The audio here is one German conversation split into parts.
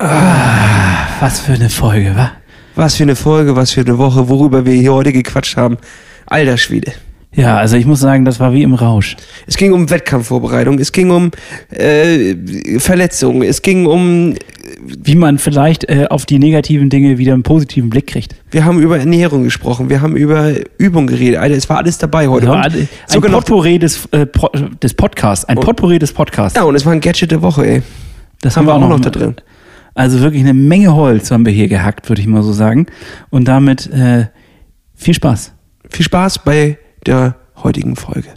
Ah, was für eine Folge, wa? Was für eine Folge, was für eine Woche, worüber wir hier heute gequatscht haben. Alter Schwede. Ja, also ich muss sagen, das war wie im Rausch. Es ging um Wettkampfvorbereitung, es ging um äh, Verletzungen, es ging um. Wie man vielleicht äh, auf die negativen Dinge wieder einen positiven Blick kriegt. Wir haben über Ernährung gesprochen, wir haben über Übung geredet. Alter, es war alles dabei heute. Und ein sogar noch- Potpourri des, äh, po des Podcasts. Ein Potpourri des Podcasts. Ja, und es war ein Gadget der Woche, ey. Das haben wir auch noch da drin. Also wirklich eine Menge Holz haben wir hier gehackt, würde ich mal so sagen. Und damit äh, viel Spaß. Viel Spaß bei der heutigen Folge.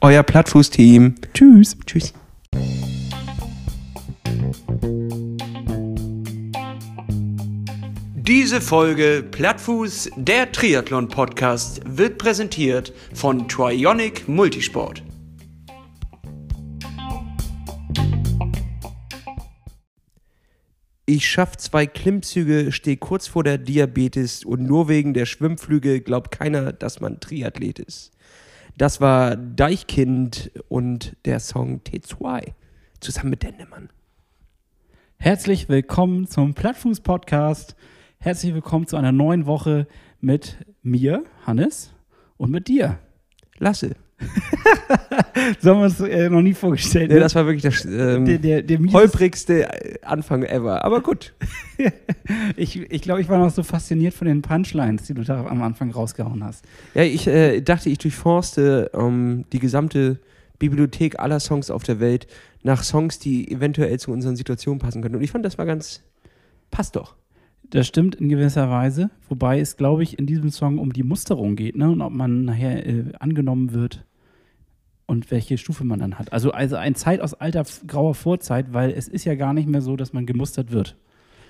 Euer Plattfuß-Team. Tschüss. Tschüss. Diese Folge Plattfuß, der Triathlon-Podcast, wird präsentiert von Trionic Multisport. Ich schaff zwei Klimmzüge, stehe kurz vor der Diabetes und nur wegen der Schwimmflüge glaubt keiner, dass man Triathlet ist. Das war Deichkind und der Song T2 zusammen mit Dendemann. Herzlich willkommen zum Plattfuß-Podcast. Herzlich willkommen zu einer neuen Woche mit mir, Hannes, und mit dir. Lasse. So haben wir uns äh, noch nie vorgestellt. Ja, ne? das war wirklich das ähm, der, der, der holprigste Anfang ever. Aber gut. Ich, ich glaube, ich war noch so fasziniert von den Punchlines, die du da am Anfang rausgehauen hast. Ja, ich äh, dachte, ich durchforste ähm, die gesamte Bibliothek aller Songs auf der Welt nach Songs, die eventuell zu unseren Situationen passen könnten. Und ich fand, das war ganz. Passt doch. Das stimmt in gewisser Weise, wobei es, glaube ich, in diesem Song um die Musterung geht, ne? Und ob man nachher äh, angenommen wird und welche Stufe man dann hat. Also, also ein Zeit aus alter grauer Vorzeit, weil es ist ja gar nicht mehr so, dass man gemustert wird.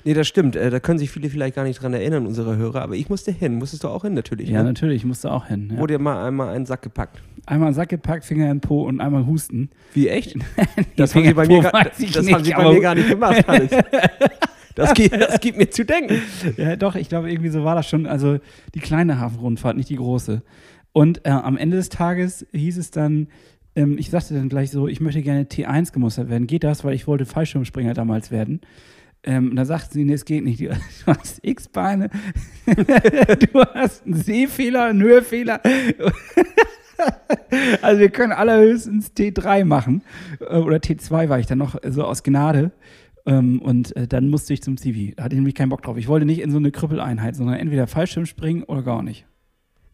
Nee, das stimmt. Äh, da können sich viele vielleicht gar nicht dran erinnern, unsere Hörer. Aber ich musste hin. Musstest du auch hin, natürlich. Ja, ne? natürlich, ich musste auch hin. Ja. Wurde mal einmal einen Sack gepackt. Einmal einen Sack gepackt, Finger in den Po und einmal husten. Wie echt? Das haben sie bei mir, gar- das nicht, haben sie bei mir gar nicht gemacht. Das gibt, das gibt mir zu denken. Ja, doch, ich glaube, irgendwie so war das schon. Also die kleine Hafenrundfahrt, nicht die große. Und äh, am Ende des Tages hieß es dann, ähm, ich sagte dann gleich so, ich möchte gerne T1 gemustert werden. Geht das? Weil ich wollte Fallschirmspringer damals werden. Ähm, und da sagten sie, nee, es geht nicht. Du hast X-Beine, du hast einen Sehfehler, einen Hörfehler. Also wir können allerhöchstens T3 machen. Äh, Oder T2 war ich dann noch so aus Gnade. Ähm, Und äh, dann musste ich zum Zivi. Da hatte ich nämlich keinen Bock drauf. Ich wollte nicht in so eine Krüppeleinheit, sondern entweder Fallschirm springen oder gar nicht.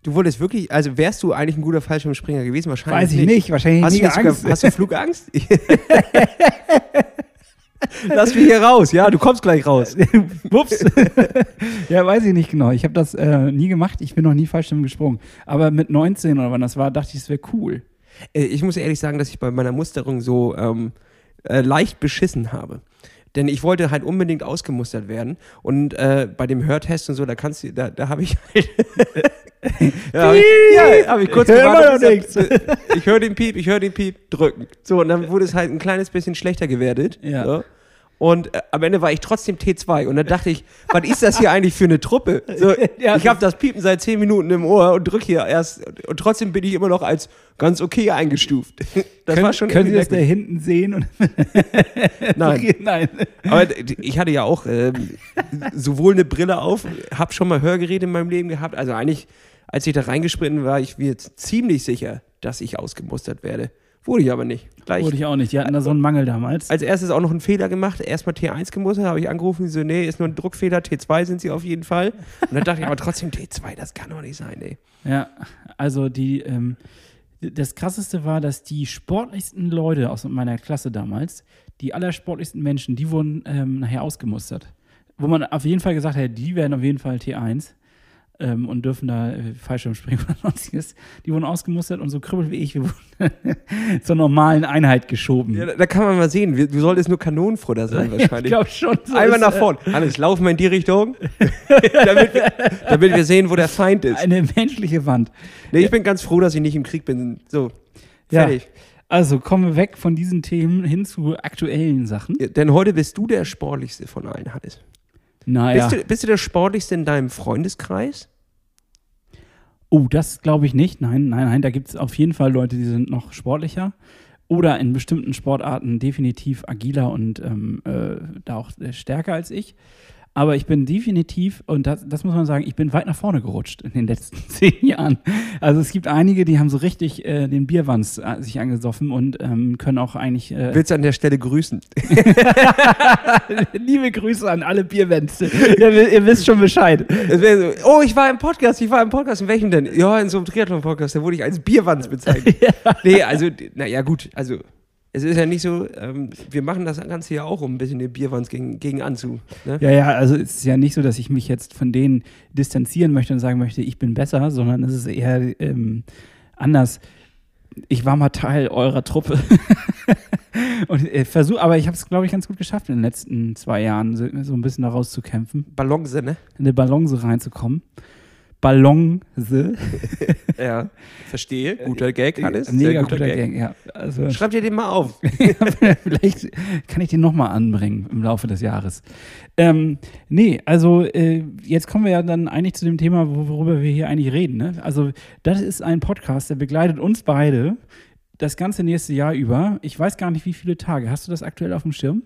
Du wolltest wirklich, also wärst du eigentlich ein guter Fallschirmspringer gewesen? Wahrscheinlich Weiß ich nicht. Wahrscheinlich Hast du, jetzt sogar, Angst. hast du Flugangst? Lass mich hier raus, ja, du kommst gleich raus. Ups. ja, weiß ich nicht genau. Ich habe das äh, nie gemacht. Ich bin noch nie Fallschirm gesprungen. Aber mit 19 oder wann das war, dachte ich, es wäre cool. Äh, Ich muss ehrlich sagen, dass ich bei meiner Musterung so ähm, äh, leicht beschissen habe. Denn ich wollte halt unbedingt ausgemustert werden. Und äh, bei dem Hörtest und so, da kannst du, da, da habe ich halt. ja, hab ich, ja, habe ich kurz Hör gewartet. und gesagt, Ich höre den Piep, ich höre den Piep, drücken. So, und dann wurde es halt ein kleines bisschen schlechter gewertet. Ja. So. Und äh, am Ende war ich trotzdem T2. Und dann dachte ich, was ist das hier eigentlich für eine Truppe? So, ich habe das Piepen seit 10 Minuten im Ohr und drücke hier erst. Und trotzdem bin ich immer noch als ganz okay eingestuft. Das können, war schon können Sie das da hinten sehen? Nein. Nein. Aber ich hatte ja auch ähm, sowohl eine Brille auf, habe schon mal Hörgeräte in meinem Leben gehabt. Also eigentlich, als ich da reingesprinten war, ich mir ziemlich sicher, dass ich ausgemustert werde. Wurde ich aber nicht. Gleich. Wurde ich auch nicht. Die hatten da so einen Mangel damals. Als erstes auch noch einen Fehler gemacht. Erstmal T1 gemustert, habe ich angerufen, die so, nee, ist nur ein Druckfehler, T2 sind sie auf jeden Fall. Und dann dachte ich aber trotzdem, T2, das kann doch nicht sein, ey. Ja, also die, ähm, das krasseste war, dass die sportlichsten Leute aus meiner Klasse damals, die allersportlichsten Menschen, die wurden ähm, nachher ausgemustert. Wo man auf jeden Fall gesagt hat, die werden auf jeden Fall T1 ähm, und dürfen da äh, Fallschirm springen oder sonstiges. Die wurden ausgemustert und so Krüppel wie ich, wir wurden zur normalen Einheit geschoben. Ja, da, da kann man mal sehen, wir- du solltest nur Kanonenfutter sein ich wahrscheinlich. glaube schon. So Einmal nach äh, vorne. Hannes, laufen wir in die Richtung, damit, wir, damit wir sehen, wo der Feind ist. Eine menschliche Wand. Nee, ich bin ganz froh, dass ich nicht im Krieg bin. So, Ja. fertig. Also kommen wir weg von diesen Themen hin zu aktuellen Sachen. Ja, Denn heute bist du der sportlichste von allen, Hannes. Naja. Bist, du, bist du der sportlichste in deinem Freundeskreis? Oh, das glaube ich nicht. Nein, nein, nein. Da gibt es auf jeden Fall Leute, die sind noch sportlicher. oder in bestimmten Sportarten definitiv agiler und ähm, äh, da auch äh, stärker als ich. Aber ich bin definitiv, und das, das muss man sagen, ich bin weit nach vorne gerutscht in den letzten zehn Jahren. Also es gibt einige, die haben so richtig äh, den Bierwanz äh, sich angesoffen und ähm, können auch eigentlich. Äh, Willst du an der Stelle grüßen? Liebe Grüße an alle Bierwänze. ihr, ihr, wisst schon Bescheid. So, oh, ich war im Podcast, ich war im Podcast. In welchem denn? Ja, in so einem Triathlon-Podcast, da wurde ich als Bierwanz bezeichnet. ja. Nee, also, naja, gut, also es ist ja nicht so, ähm, wir machen das Ganze ja auch, um ein bisschen den Bierwanz gegen, gegen anzu. Ne? Ja, ja, also es ist ja nicht so, dass ich mich jetzt von denen distanzieren möchte und sagen möchte, ich bin besser, sondern es ist eher ähm, anders. Ich war mal Teil eurer Truppe. und äh, versuch, aber ich habe es, glaube ich, ganz gut geschafft in den letzten zwei Jahren, so, so ein bisschen da rauszukämpfen. Balance, ne? In eine Balance reinzukommen. Ballonse. ja, verstehe. Guter Gag, Hannes. Mega guter, guter Gag. Gag. ja. Also, Schreib dir den mal auf. Vielleicht kann ich den nochmal anbringen im Laufe des Jahres. Ähm, nee, also äh, jetzt kommen wir ja dann eigentlich zu dem Thema, worüber wir hier eigentlich reden. Ne? Also das ist ein Podcast, der begleitet uns beide das ganze nächste Jahr über. Ich weiß gar nicht, wie viele Tage. Hast du das aktuell auf dem Schirm?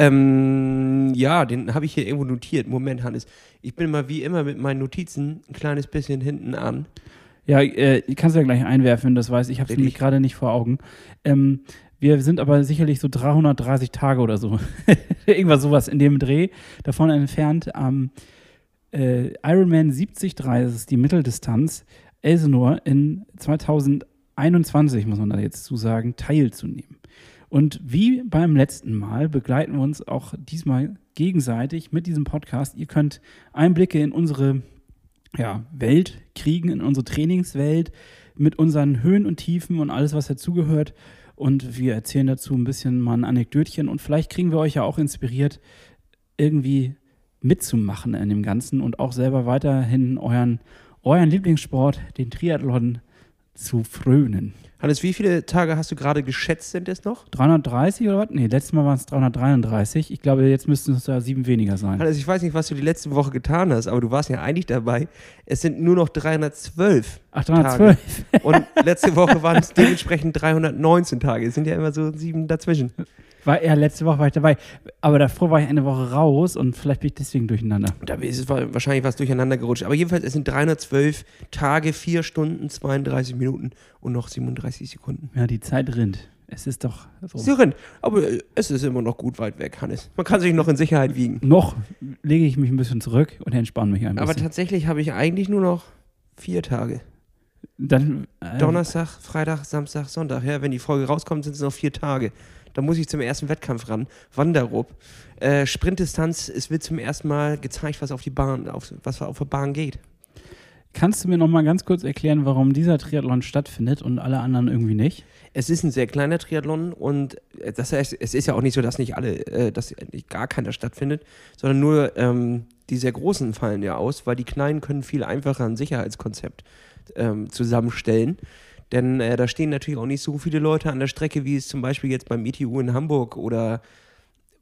Ähm, ja, den habe ich hier irgendwo notiert. Moment, Hannes. Ich bin mal wie immer mit meinen Notizen ein kleines bisschen hinten an. Ja, äh, kannst du ja gleich einwerfen, das weiß ich. habe es nämlich gerade nicht vor Augen. Ähm, wir sind aber sicherlich so 330 Tage oder so. Irgendwas sowas in dem Dreh davon entfernt. Am ähm, äh, Ironman 73, das ist die Mitteldistanz, Elsenor in 2021, muss man da jetzt zu sagen, teilzunehmen. Und wie beim letzten Mal begleiten wir uns auch diesmal gegenseitig mit diesem Podcast. Ihr könnt Einblicke in unsere ja, Welt kriegen, in unsere Trainingswelt mit unseren Höhen und Tiefen und alles, was dazugehört. Und wir erzählen dazu ein bisschen mal ein Anekdötchen und vielleicht kriegen wir euch ja auch inspiriert, irgendwie mitzumachen in dem Ganzen und auch selber weiterhin euren, euren Lieblingssport, den Triathlon, zu frönen. Hannes, wie viele Tage hast du gerade geschätzt, sind es noch? 330 oder was? Nee, letztes Mal waren es 333. Ich glaube, jetzt müssten es da sieben weniger sein. Hannes, ich weiß nicht, was du die letzte Woche getan hast, aber du warst ja eigentlich dabei. Es sind nur noch 312. Ach, 312. Tage. Und letzte Woche waren es dementsprechend 319 Tage. Es sind ja immer so sieben dazwischen. War, ja, letzte Woche war ich dabei. Aber davor war ich eine Woche raus und vielleicht bin ich deswegen durcheinander. Da ist es wahrscheinlich was durcheinander gerutscht. Aber jedenfalls, es sind 312 Tage, 4 Stunden, 32 Minuten und noch 37 Sekunden. Ja, die Zeit rinnt. Es ist doch so. Sie rennt. Aber es ist immer noch gut weit weg, Hannes. Man kann sich noch in Sicherheit wiegen. Noch lege ich mich ein bisschen zurück und entspanne mich ein bisschen. Aber tatsächlich habe ich eigentlich nur noch vier Tage. Dann, äh, Donnerstag, Freitag, Samstag, Sonntag. Ja, wenn die Folge rauskommt, sind es noch vier Tage. Da muss ich zum ersten Wettkampf ran. Wanderup. Äh, Sprintdistanz, es wird zum ersten Mal gezeigt, was auf die Bahn, auf, was auf der Bahn geht. Kannst du mir noch mal ganz kurz erklären, warum dieser Triathlon stattfindet und alle anderen irgendwie nicht? Es ist ein sehr kleiner Triathlon und das heißt, es ist ja auch nicht so, dass nicht alle, äh, dass gar keiner stattfindet, sondern nur ähm, die sehr großen fallen ja aus, weil die kleinen können viel einfacher ein Sicherheitskonzept ähm, zusammenstellen. Denn äh, da stehen natürlich auch nicht so viele Leute an der Strecke, wie es zum Beispiel jetzt beim ITU in Hamburg oder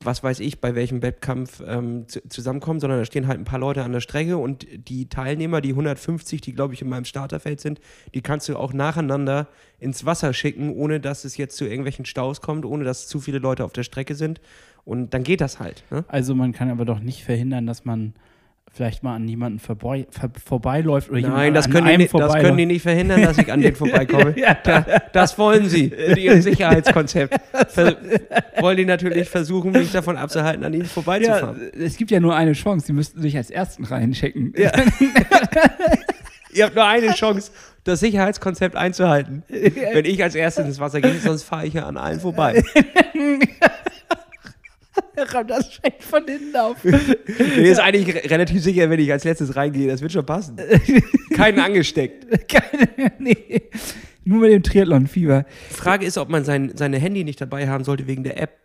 was weiß ich, bei welchem Wettkampf ähm, zusammenkommen, sondern da stehen halt ein paar Leute an der Strecke und die Teilnehmer, die 150, die glaube ich in meinem Starterfeld sind, die kannst du auch nacheinander ins Wasser schicken, ohne dass es jetzt zu irgendwelchen Staus kommt, ohne dass zu viele Leute auf der Strecke sind. Und dann geht das halt. Ne? Also man kann aber doch nicht verhindern, dass man vielleicht mal an jemanden vorbei, vor, vorbeiläuft oder Nein, das können, die, das können die nicht verhindern, dass ich an den vorbeikomme. ja. da, das wollen sie mit ihrem Sicherheitskonzept. Ver wollen die natürlich versuchen, mich davon abzuhalten, an ihnen vorbeizufahren. Ja, es gibt ja nur eine Chance, sie müssten sich als Ersten reinchecken. Ja. Ihr habt nur eine Chance, das Sicherheitskonzept einzuhalten. Wenn ich als Erstes ins Wasser gehe, sonst fahre ich ja an allen vorbei. Er rammt das schräg von hinten auf. Mir ist eigentlich relativ sicher, wenn ich als letztes reingehe. Das wird schon passen. Keinen angesteckt. Keine, nee. Nur mit dem Triathlon-Fieber. Frage ist, ob man sein seine Handy nicht dabei haben sollte wegen der App.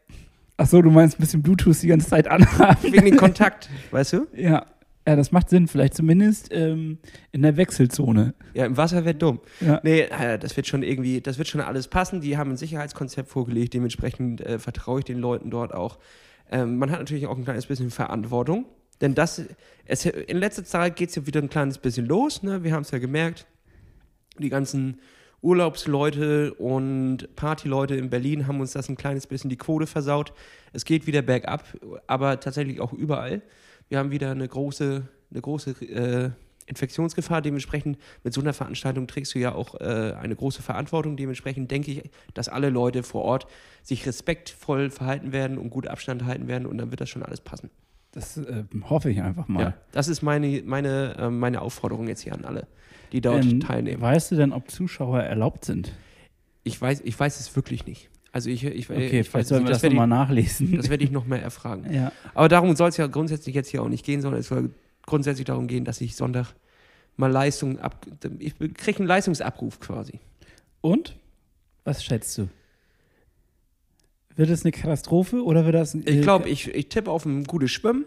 Ach so, du meinst ein bisschen Bluetooth die ganze Zeit anhaben. Wegen dem Kontakt, weißt du? Ja. Ja, das macht Sinn, vielleicht zumindest ähm, in der Wechselzone. Ja, im Wasser wäre dumm. Ja. Nee, äh, das wird schon irgendwie, das wird schon alles passen. Die haben ein Sicherheitskonzept vorgelegt, dementsprechend äh, vertraue ich den Leuten dort auch. Ähm, man hat natürlich auch ein kleines bisschen Verantwortung, denn das, es, in letzter Zeit geht es ja wieder ein kleines bisschen los. Ne? Wir haben es ja gemerkt, die ganzen Urlaubsleute und Partyleute in Berlin haben uns das ein kleines bisschen die Quote versaut. Es geht wieder bergab, aber tatsächlich auch überall. Wir haben wieder eine große, eine große äh, Infektionsgefahr. Dementsprechend mit so einer Veranstaltung trägst du ja auch äh, eine große Verantwortung. Dementsprechend denke ich, dass alle Leute vor Ort sich respektvoll verhalten werden und gut Abstand halten werden und dann wird das schon alles passen. Das äh, hoffe ich einfach mal. Ja, das ist meine, meine, äh, meine Aufforderung jetzt hier an alle, die dort ähm, teilnehmen. Weißt du denn, ob Zuschauer erlaubt sind? Ich weiß, ich weiß es wirklich nicht. Also ich, ich, okay, ich weiß wir das, das nochmal nachlesen. Das werde ich noch mehr erfragen. Ja. Aber darum soll es ja grundsätzlich jetzt hier auch nicht gehen, sondern es soll grundsätzlich darum gehen, dass ich Sonntag mal Leistung ab. Ich kriege einen Leistungsabruf quasi. Und? Was schätzt du? Wird es eine Katastrophe oder wird das. Ich glaube, ich, ich tippe auf ein gutes Schwimmen.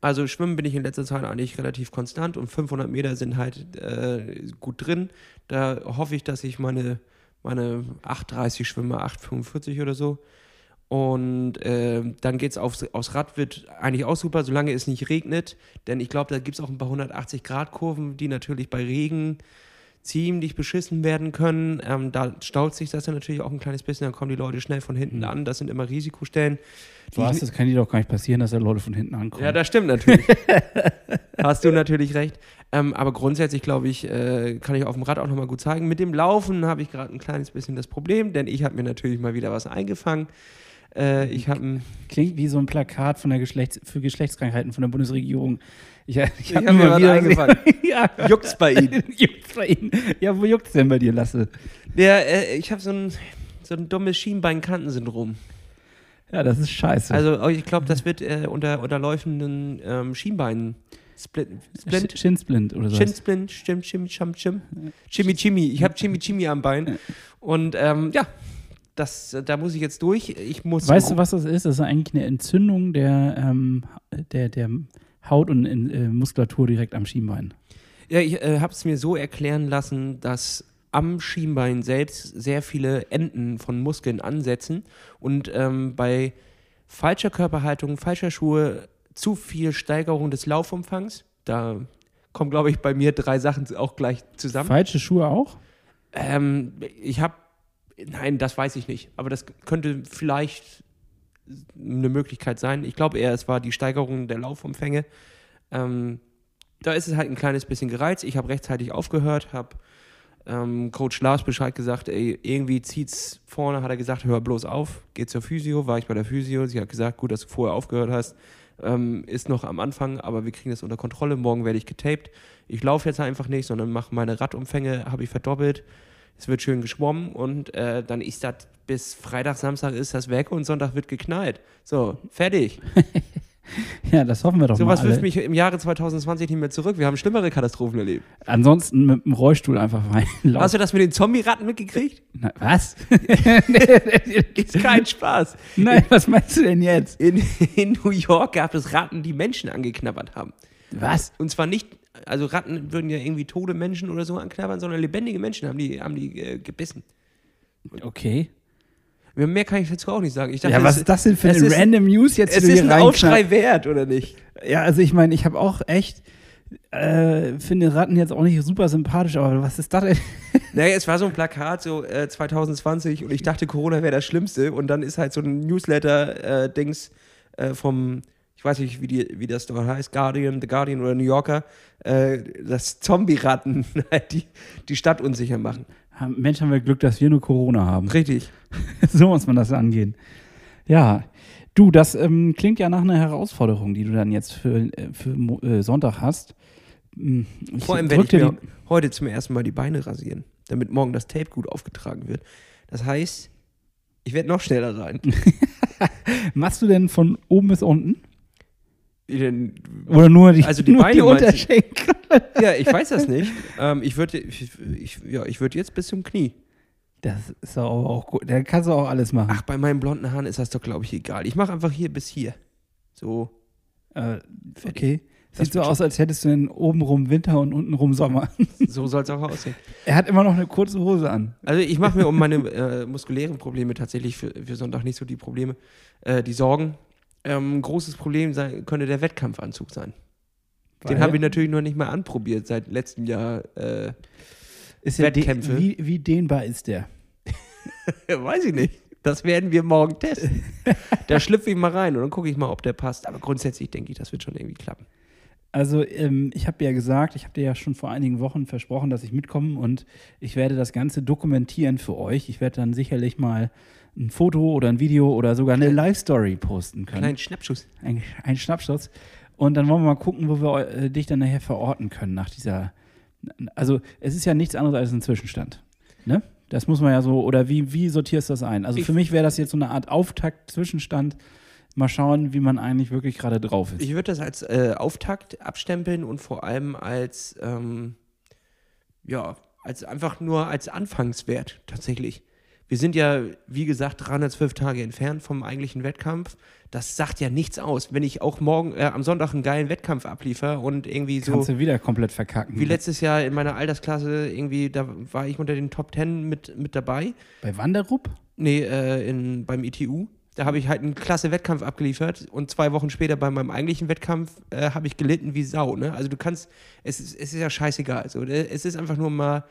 Also Schwimmen bin ich in letzter Zeit eigentlich relativ konstant und 500 Meter sind halt äh, gut drin. Da hoffe ich, dass ich meine, meine 8,30 schwimme, 8,45 oder so. Und äh, dann geht es aufs, aufs Rad, wird eigentlich auch super, solange es nicht regnet. Denn ich glaube, da gibt es auch ein paar 180-Grad-Kurven, die natürlich bei Regen ziemlich beschissen werden können. Ähm, da staut sich das dann natürlich auch ein kleines bisschen, dann kommen die Leute schnell von hinten mhm. an. Das sind immer Risikostellen. Du hast, das kann dir doch gar nicht passieren, dass da Leute von hinten ankommen. Ja, das stimmt natürlich. hast du natürlich recht. Ähm, aber grundsätzlich, glaube ich, äh, kann ich auf dem Rad auch nochmal gut zeigen. Mit dem Laufen habe ich gerade ein kleines bisschen das Problem, denn ich habe mir natürlich mal wieder was eingefangen. Äh, ich habe Klingt wie so ein Plakat von der Geschlechts für Geschlechtskrankheiten von der Bundesregierung. Ich, ich, ich habe hab mir wieder angefangen. ja. Juckt's bei Ihnen? juckt's bei Ihnen? Ja, wo juckt's denn bei dir, Lasse? Ja, äh, ich habe so ein, so ein dummes Schienbeinkantensyndrom. Ja, das ist scheiße. Also oh, ich glaube, das wird äh, unter, unter läufenden ähm, Schienbeinen. Split, Splint? Shinsplint oder so. Shinsplint, stimmt, Chimmy, Chim, Chim. Chimmy, Chimmy. Ich habe Chimmy am Bein. Und ähm, ja, das, da muss ich jetzt durch. Ich muss weißt du, was das ist? Das ist eigentlich eine Entzündung der, ähm, der, der Haut und äh, Muskulatur direkt am Schienbein. Ja, ich äh, habe es mir so erklären lassen, dass am Schienbein selbst sehr viele Enden von Muskeln ansetzen und ähm, bei falscher Körperhaltung, falscher Schuhe, zu viel Steigerung des Laufumfangs, da kommen, glaube ich, bei mir drei Sachen auch gleich zusammen. Falsche Schuhe auch? Ähm, ich habe Nein, das weiß ich nicht. Aber das könnte vielleicht eine Möglichkeit sein. Ich glaube eher, es war die Steigerung der Laufumfänge. Ähm, da ist es halt ein kleines bisschen gereizt. Ich habe rechtzeitig aufgehört, habe ähm, Coach Lars Bescheid gesagt, ey, irgendwie zieht's vorne, hat er gesagt, hör bloß auf, geh zur Physio, war ich bei der Physio. Sie hat gesagt, gut, dass du vorher aufgehört hast, ähm, ist noch am Anfang, aber wir kriegen das unter Kontrolle. Morgen werde ich getaped. Ich laufe jetzt einfach nicht, sondern mache meine Radumfänge, habe ich verdoppelt es wird schön geschwommen und äh, dann ist das bis Freitag, Samstag ist das weg und Sonntag wird geknallt. So, fertig. ja, das hoffen wir doch so mal. So was wirft mich im Jahre 2020 nicht mehr zurück. Wir haben schlimmere Katastrophen erlebt. Ansonsten mit dem Rollstuhl einfach reinlaufen. Hast du das mit den Zombie-Ratten mitgekriegt? Na, was? ist kein Spaß. Nein, was meinst du denn jetzt? In, in New York gab es Ratten, die Menschen angeknabbert haben. Was? Und zwar nicht also Ratten würden ja irgendwie tote Menschen oder so anknabbern, sondern lebendige Menschen haben die, haben die äh, gebissen. Okay. Mehr kann ich dazu auch nicht sagen. Dachte, ja, was ist das denn für eine random News jetzt? Es ist ein Aufschrei wert, oder nicht? Ja, also ich meine, ich habe auch echt, äh, finde Ratten jetzt auch nicht super sympathisch, aber was ist das denn? Naja, es war so ein Plakat, so äh, 2020 und ich dachte, Corona wäre das Schlimmste und dann ist halt so ein Newsletter-Dings äh, vom ich weiß nicht, wie, die, wie das dort heißt, Guardian, The Guardian oder New Yorker, äh, dass Zombie-Ratten halt die, die Stadt unsicher machen. Mensch, haben wir Glück, dass wir nur Corona haben. Richtig. so muss man das angehen. Ja, du, das ähm, klingt ja nach einer Herausforderung, die du dann jetzt für, äh, für äh, Sonntag hast. Hm, ich Vor allem werde ich mir heute zum ersten Mal die Beine rasieren, damit morgen das Tape gut aufgetragen wird. Das heißt, ich werde noch schneller sein. Machst du denn von oben bis unten? Den, Oder nur die, also die nur Beine die Unterschenkel. Ja, ich weiß das nicht. Ähm, ich würde ich, ich, ja, ich würd jetzt bis zum Knie. Das ist aber auch gut. Da kannst du auch alles machen. Ach, bei meinen blonden Haaren ist das doch, glaube ich, egal. Ich mache einfach hier bis hier. So. Äh, okay. Sieht so aus, als hättest du den obenrum Winter und untenrum Sommer. So soll es auch aussehen. Er hat immer noch eine kurze Hose an. Also ich mache mir um meine äh, muskulären Probleme tatsächlich für, für Sonntag nicht so die Probleme, äh, die Sorgen ähm, ein großes Problem sein, könnte der Wettkampfanzug sein. Weil? Den habe ich natürlich noch nicht mal anprobiert seit letztem Jahr. Äh, Ist der Wettkämpfe. wie, wie dehnbar ist der? Weiß ich nicht. Das werden wir morgen testen. da schlüpfe ich mal rein und dann gucke ich mal, ob der passt. Aber grundsätzlich denke ich, das wird schon irgendwie klappen. Also ähm, ich habe ja gesagt, ich habe dir ja schon vor einigen Wochen versprochen, dass ich mitkomme und ich werde das Ganze dokumentieren für euch. Ich werde dann sicherlich mal ein Foto oder ein Video oder sogar eine Live-Story posten können. Kleinen Schnappschuss. Ein, ein Schnappschuss. Und dann wollen wir mal gucken, wo wir äh, dich dann nachher verorten können nach dieser. Also es ist ja nichts anderes als ein Zwischenstand. Ne? Das muss man ja so, oder wie, wie sortierst du das ein? Also Ich- für mich wäre das jetzt so eine Art Auftakt, Zwischenstand. Mal schauen, wie man eigentlich wirklich gerade drauf ist. Ich würde das als äh, Auftakt abstempeln und vor allem als, ähm, ja, als einfach nur als Anfangswert tatsächlich. Wir sind ja, wie gesagt, 312 Tage entfernt vom eigentlichen Wettkampf. Das sagt ja nichts aus. Wenn ich auch morgen äh, am Sonntag einen geilen Wettkampf abliefer und irgendwie so Kannst du wieder komplett verkacken. wie letztes Jahr in meiner Altersklasse irgendwie, da war ich unter den Top 10 mit, mit dabei. Bei Wanderup? Nee, äh, in, beim ITU. Da habe ich halt einen klasse Wettkampf abgeliefert und zwei Wochen später bei meinem eigentlichen Wettkampf äh, habe ich gelitten wie Sau. Ne? Also du kannst, es ist, es ist ja scheißegal. Also, es ist einfach nur mal,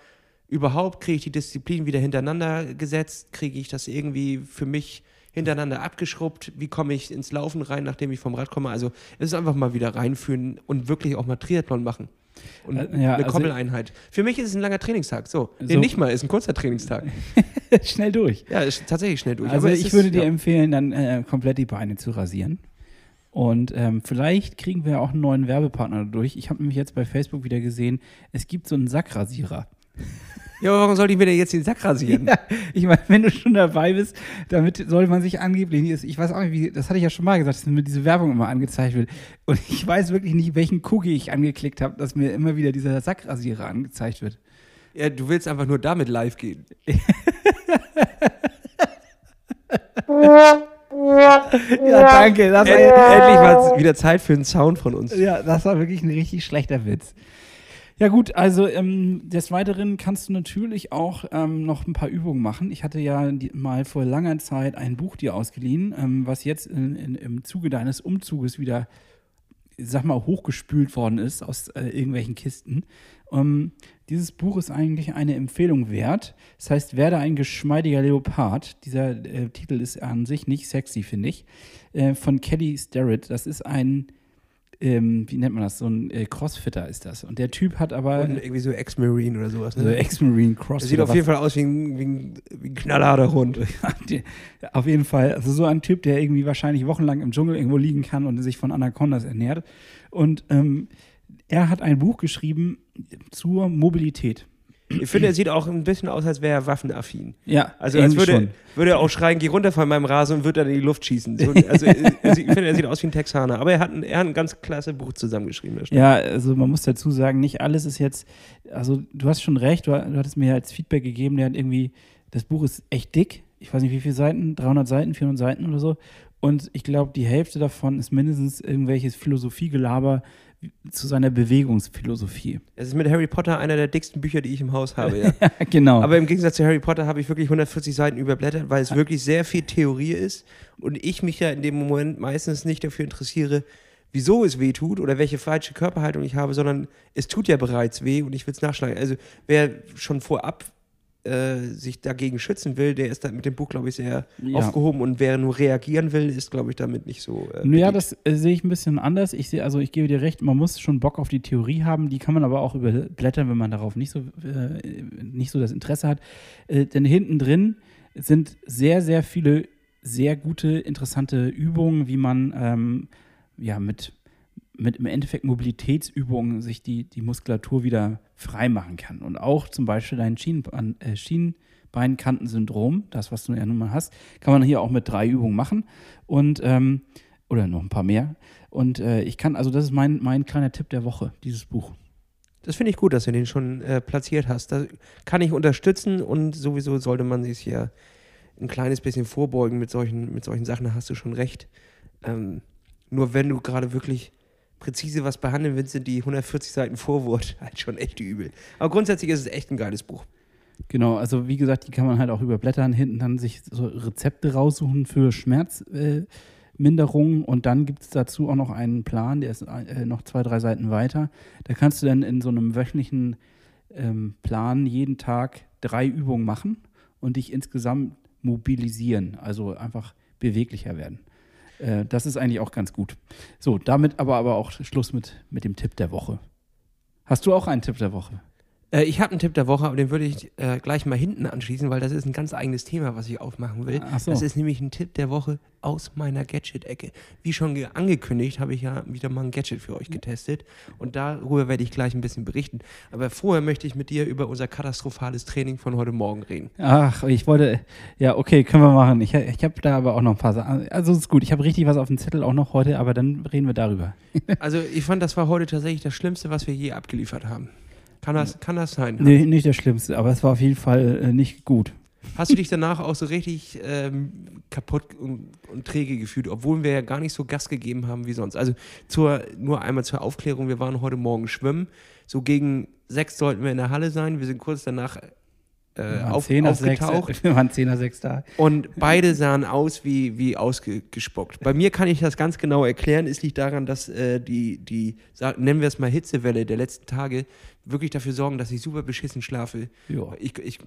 überhaupt kriege ich die Disziplin wieder hintereinander gesetzt, kriege ich das irgendwie für mich hintereinander abgeschrubbt, wie komme ich ins Laufen rein, nachdem ich vom Rad komme. Also es ist einfach mal wieder reinführen und wirklich auch mal Triathlon machen. Und Äh, ja, eine also- Koppeleinheit. Für mich ist es ein langer Trainingstag. So. Nee, So. nicht mal, ist ein kurzer Trainingstag. Schnell durch. Ja, ist tatsächlich schnell durch. Also ich ist, würde dir ja. empfehlen, dann äh, komplett die Beine zu rasieren. Und ähm, vielleicht kriegen wir auch einen neuen Werbepartner dadurch. Ich habe nämlich jetzt bei Facebook wieder gesehen, es gibt so einen Sackrasierer. Ja, aber warum sollte ich mir denn jetzt den Sack rasieren? Ja, ich meine, wenn du schon dabei bist, damit soll man sich angeblich, ich weiß auch nicht, wie, das hatte ich ja schon mal gesagt, dass mir diese Werbung immer angezeigt wird. Und ich weiß wirklich nicht, welchen Cookie ich angeklickt habe, dass mir immer wieder dieser Sackrasierer angezeigt wird. Ja, du willst einfach nur damit live gehen. Ja, danke. Das End, endlich mal wieder Zeit für einen Sound von uns. Ja, das war wirklich ein richtig schlechter Witz. Ja gut, also ähm, des Weiteren kannst du natürlich auch ähm, noch ein paar Übungen machen. Ich hatte ja die, mal vor langer Zeit ein Buch dir ausgeliehen, ähm, was jetzt in, in, im Zuge deines Umzuges wieder, sag mal, hochgespült worden ist aus äh, irgendwelchen Kisten. Ähm, dieses Buch ist eigentlich eine Empfehlung wert. Das heißt, werde ein geschmeidiger Leopard. Dieser äh, Titel ist an sich nicht sexy, finde ich. Äh, von Kelly Starrett. Das ist ein ähm, wie nennt man das? So ein äh, Crossfitter ist das. Und der Typ hat aber Und irgendwie so Ex-Marine oder sowas. so Ne? Ex-Marine Das Crossfitter. sieht auf jeden Fall aus wie ein, wie ein, wie ein knallharter Hund. Auf jeden Fall. Also so ein Typ, der irgendwie wahrscheinlich wochenlang im Dschungel irgendwo liegen kann und sich von Anacondas ernährt. Und ähm, er hat ein Buch geschrieben zur Mobilität. Ich finde, er sieht auch ein bisschen aus, als wäre er waffenaffin. Ja, Also als würde, würde er auch schreien, geh runter von meinem Rasen und würde dann in die Luft schießen. So, also sieht- ich finde, er sieht aus wie ein Texaner. Aber er hat ein, er hat ein ganz klasse Buch zusammengeschrieben. Ja, also man muss dazu sagen, nicht alles ist jetzt, also du hast schon recht, du, du hattest mir ja als Feedback gegeben, der hat irgendwie, das Buch ist echt dick, ich weiß nicht wie viele Seiten, 300 Seiten, 400 Seiten oder so und ich glaube, die Hälfte davon ist mindestens irgendwelches Philosophiegelaber zu seiner Bewegungsphilosophie. Es ist mit Harry Potter einer der dicksten Bücher, die ich im Haus habe. Ja. genau. Aber im Gegensatz zu Harry Potter habe ich wirklich 140 Seiten überblättert, weil es wirklich sehr viel Theorie ist und ich mich ja in dem Moment meistens nicht dafür interessiere, wieso es weh tut oder welche falsche Körperhaltung ich habe, sondern es tut ja bereits weh und ich will es nachschlagen. Also wer schon vorab äh, sich dagegen schützen will, der ist da mit dem Buch, glaube ich, sehr Ja. aufgehoben und wer nur reagieren will, ist, glaube ich, damit nicht so. Äh, Ja, beliebt. das äh, sehe ich ein bisschen anders. Ich sehe, also ich gebe dir recht, man muss schon Bock auf die Theorie haben. Die kann man aber auch überblättern, wenn man darauf nicht so, äh, nicht so das Interesse hat. Äh, denn hinten drin sind sehr, sehr viele sehr gute, interessante Übungen, wie man ähm, ja mit, mit im Endeffekt Mobilitätsübungen sich die, die Muskulatur wieder frei machen kann. Und auch zum Beispiel dein Schienbein, äh, Schienbeinkantensyndrom, das, was du ja nun mal hast, kann man hier auch mit drei Übungen machen. Und ähm, oder noch ein paar mehr. Und äh, ich kann, also das ist mein, mein kleiner Tipp der Woche, dieses Buch. Das finde ich gut, dass du den schon äh, platziert hast. Das kann ich unterstützen und sowieso sollte man sich ja ein kleines bisschen vorbeugen mit solchen, mit solchen Sachen, da hast du schon recht. Ähm, nur wenn du gerade wirklich präzise was behandeln willst, sind die 140 Seiten Vorwort halt schon echt übel. Aber grundsätzlich ist es echt ein geiles Buch. Genau, also wie gesagt, die kann man halt auch überblättern, hinten dann sich so Rezepte raussuchen für Schmerzminderung äh, und dann gibt es dazu auch noch einen Plan, der ist äh, noch zwei, drei Seiten weiter. Da kannst du dann in so einem wöchentlichen ähm, Plan jeden Tag drei Übungen machen und dich insgesamt mobilisieren, also einfach beweglicher werden. Äh, das ist eigentlich auch ganz gut. So, damit aber, aber auch Schluss mit, mit dem Tipp der Woche. Hast du auch einen Tipp der Woche? Äh, ich habe einen Tipp der Woche, aber den würde ich äh, gleich mal hinten anschließen, weil das ist ein ganz eigenes Thema, was ich aufmachen will. So. Das ist nämlich ein Tipp der Woche aus meiner Gadget-Ecke. Wie schon ge- angekündigt, habe ich ja wieder mal ein Gadget für euch getestet und darüber werde ich gleich ein bisschen berichten. Aber vorher möchte ich mit dir über unser katastrophales Training von heute Morgen reden. Ach, ich wollte, ja, okay, können wir machen. Ich, ich habe da aber auch noch ein paar Sachen. Also ist gut, ich habe richtig was auf dem Zettel auch noch heute, aber dann reden wir darüber. Also ich fand, das war heute tatsächlich das Schlimmste, was wir je abgeliefert haben. Kann das, kann das sein? Nee, nicht das Schlimmste, aber es war auf jeden Fall äh, nicht gut. Hast du dich danach auch so richtig ähm, kaputt und, und träge gefühlt, obwohl wir ja gar nicht so Gas gegeben haben wie sonst? Also zur, nur einmal zur Aufklärung, wir waren heute Morgen schwimmen. So gegen sechs sollten wir in der Halle sein. Wir sind kurz danach äh, auf, Zehner, Sechster- aufgetaucht. Wir waren 10er, 6 da. Und beide sahen aus wie, wie ausgespuckt. Bei mir kann ich das ganz genau erklären. Es liegt daran, dass äh, die, die, nennen wir es mal Hitzewelle der letzten Tage, wirklich dafür sorgen, dass ich super beschissen schlafe. Ja. Ich, ich,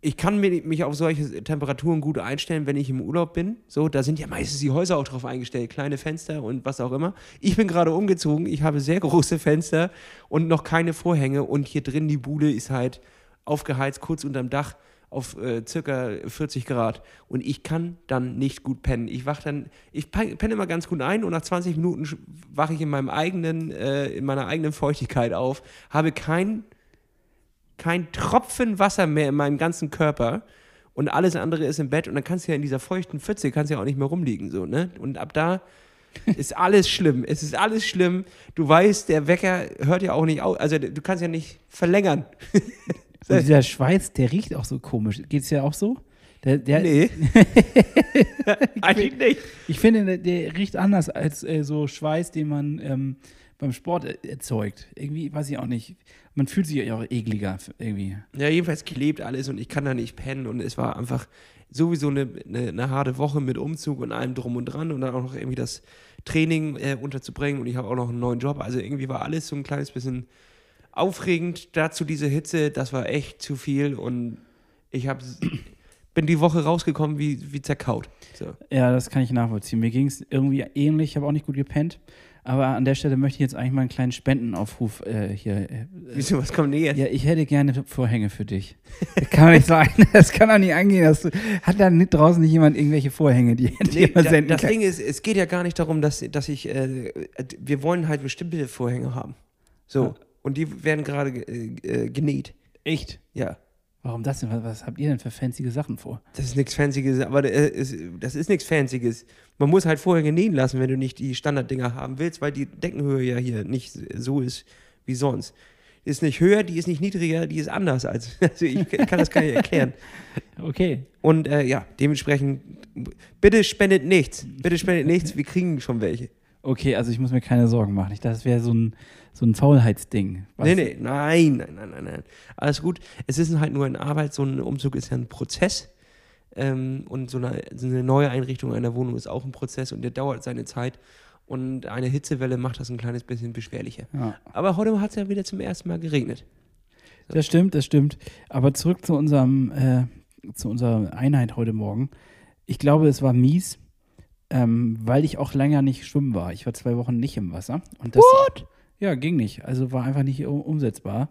ich kann mir- mich auf solche Temperaturen gut einstellen, wenn ich im Urlaub bin. So, da sind ja meistens die Häuser auch drauf eingestellt, kleine Fenster und was auch immer. Ich bin gerade umgezogen, ich habe sehr große Fenster und noch keine Vorhänge und hier drin die Bude ist halt aufgeheizt, kurz unterm Dach auf äh, circa 40 Grad und ich kann dann nicht gut pennen. Ich wach dann, ich pe- penne immer ganz gut ein und nach 20 Minuten wache ich in meinem eigenen, äh, in meiner eigenen Feuchtigkeit auf, habe kein kein Tropfen Wasser mehr in meinem ganzen Körper und alles andere ist im Bett und dann kannst du ja in dieser feuchten Pfütze, kannst ja auch nicht mehr rumliegen, so, ne? Und ab da ist alles schlimm. Es ist alles schlimm. Du weißt, der Wecker hört ja auch nicht auf, also du kannst ja nicht verlängern. Und dieser Schweiß, der riecht auch so komisch. Geht es ja auch so? Der, der, Nee. Eigentlich nicht. Ich finde, der, der riecht anders als äh, so Schweiß, den man ähm, beim Sport äh, erzeugt. Irgendwie, weiß ich auch nicht. Man fühlt sich ja auch ekliger irgendwie. Ja, jedenfalls klebt alles und ich kann da nicht pennen und es war einfach sowieso eine, eine, eine harte Woche mit Umzug und allem drum und dran und dann auch noch irgendwie das Training äh, unterzubringen und ich habe auch noch einen neuen Job. Also irgendwie war alles so ein kleines bisschen aufregend. Dazu diese Hitze, das war echt zu viel und ich hab, bin die Woche rausgekommen wie, wie zerkaut. So. Ja, das kann ich nachvollziehen. Mir ging es irgendwie ähnlich. Ich habe auch nicht gut gepennt. Aber an der Stelle möchte ich jetzt eigentlich mal einen kleinen Spendenaufruf äh, hier. Äh, Wieso, was kommt denn jetzt? ja, ich hätte gerne Vorhänge für dich. Das kann doch nicht sein. Das kann doch nicht angehen. Dass du, hat da nicht, draußen nicht jemand irgendwelche Vorhänge, die die Nee, man da, senden das kann? Ding ist, es geht ja gar nicht darum, dass, dass ich, äh, wir wollen halt bestimmte Vorhänge haben. So, Ja. Und die werden gerade äh, äh, genäht. Echt? Ja, Warum das denn? Was, was habt ihr denn für fancy Sachen vor? das ist nichts Fancyes, aber äh, es, das ist nichts Fancyes. Man muss halt Vorhänge nähen lassen, wenn du nicht die Standarddinger haben willst, weil die Deckenhöhe ja hier nicht so ist wie sonst. Die ist nicht höher, die ist nicht niedriger, die ist anders als. Also ich kann das gar nicht erklären. Okay. Und äh, ja, dementsprechend, bitte spendet nichts. Bitte spendet nichts, wir kriegen schon welche. Okay, also ich muss mir keine Sorgen machen. Ich, das wäre so ein, so ein Faulheitsding. Was- Nee, nee, nein, nein, nein, nein, nein. Alles gut. Es ist halt nur eine Arbeit, so ein Umzug ist ja ein Prozess. Ähm, und so eine, so eine neue Einrichtung einer Wohnung ist auch ein Prozess und der dauert seine Zeit. Und eine Hitzewelle macht das ein kleines bisschen beschwerlicher. Ja. Aber heute hat es ja wieder zum ersten Mal geregnet. Das stimmt, das stimmt. Aber zurück zu unserem, äh, zu unserer Einheit heute Morgen. Ich glaube, es war mies, ähm, weil ich auch länger nicht schwimmen war. Ich war zwei Wochen nicht im Wasser. Und das, What? Ja, ging nicht. Also war einfach nicht um- umsetzbar.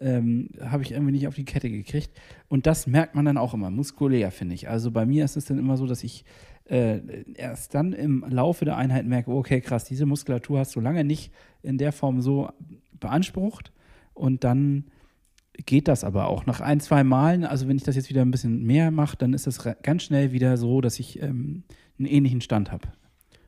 Ähm, Habe ich irgendwie nicht auf die Kette gekriegt. Und das merkt man dann auch immer, muskulär, finde ich. Also bei mir ist es dann immer so, dass ich äh, erst dann im Laufe der Einheit merke, okay, krass, diese Muskulatur hast du lange nicht in der Form so beansprucht. Und dann geht das aber auch. Nach ein, zwei Malen, also wenn ich das jetzt wieder ein bisschen mehr mache, dann ist das ganz schnell wieder so, dass ich ähm, einen ähnlichen Stand habe.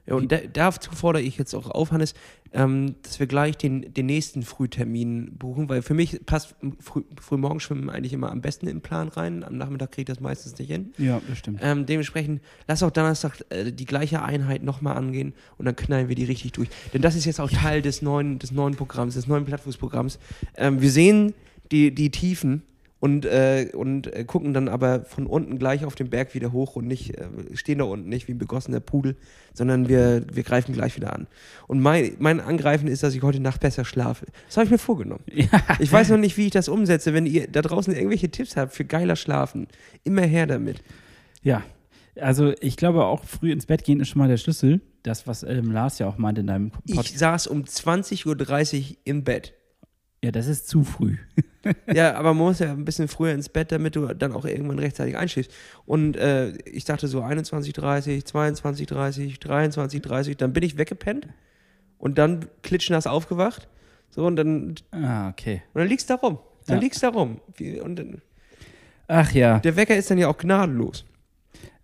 Ja, und da, dazu fordere ich jetzt auch auf, Hannes, ähm, dass wir gleich den, den nächsten Frühtermin buchen, weil für mich passt früh, Frühmorgenschwimmen eigentlich immer am besten in den Plan rein. Am Nachmittag kriege ich das meistens nicht hin. Ja, das stimmt. Ähm, dementsprechend lass auch Donnerstag äh, die gleiche Einheit nochmal angehen und dann knallen wir die richtig durch. Denn das ist jetzt auch Teil des neuen, des neuen Programms, des neuen Plattfußprogramms. Ähm, wir sehen die, die Tiefen und, äh, und äh, gucken dann aber von unten gleich auf den Berg wieder hoch und nicht, äh, stehen da unten nicht wie ein begossener Pudel, sondern wir, wir greifen gleich wieder an. Und mein, mein Angreifen ist, dass ich heute Nacht besser schlafe. Das habe ich mir vorgenommen. Ja. Ich weiß noch nicht, wie ich das umsetze. Wenn ihr da draußen irgendwelche Tipps habt für geiler Schlafen, immer her damit. Ja, also ich glaube auch früh ins Bett gehen ist schon mal der Schlüssel. Das, was ähm, Lars ja auch meinte in deinem Podcast. Ich saß um 20.30 Uhr im Bett. Ja, das ist zu früh. ja, aber man muss ja ein bisschen früher ins Bett, damit du dann auch irgendwann rechtzeitig einschläfst. Und äh, ich dachte so 21.30, 22.30, 23.30, dann bin ich weggepennt und dann klitschnass aufgewacht. So, und dann, Ah, okay. und dann liegst du da rum. Dann Ja. liegst du da rum. Und dann, Ach ja, der Wecker ist dann ja auch gnadenlos.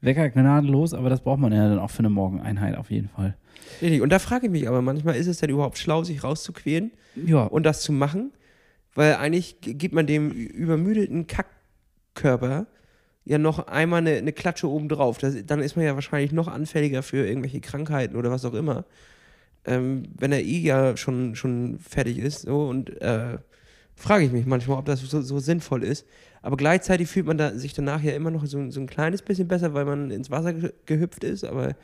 Wecker gnadenlos, aber das braucht man ja dann auch für eine Morgeneinheit auf jeden Fall. Richtig. Und da frage ich mich aber manchmal, ist es denn überhaupt schlau, sich rauszuquälen Ja, und das zu machen? Weil eigentlich gibt man dem übermüdeten Kackkörper ja noch einmal eine, eine Klatsche oben drauf. Das, dann ist man ja wahrscheinlich noch anfälliger für irgendwelche Krankheiten oder was auch immer. Ähm, wenn er eh ja schon, schon fertig ist. So, und äh, frage ich mich manchmal, ob das so, so sinnvoll ist. Aber gleichzeitig fühlt man da, sich danach ja immer noch so, so ein kleines bisschen besser, weil man ins Wasser ge gehüpft ist. Aber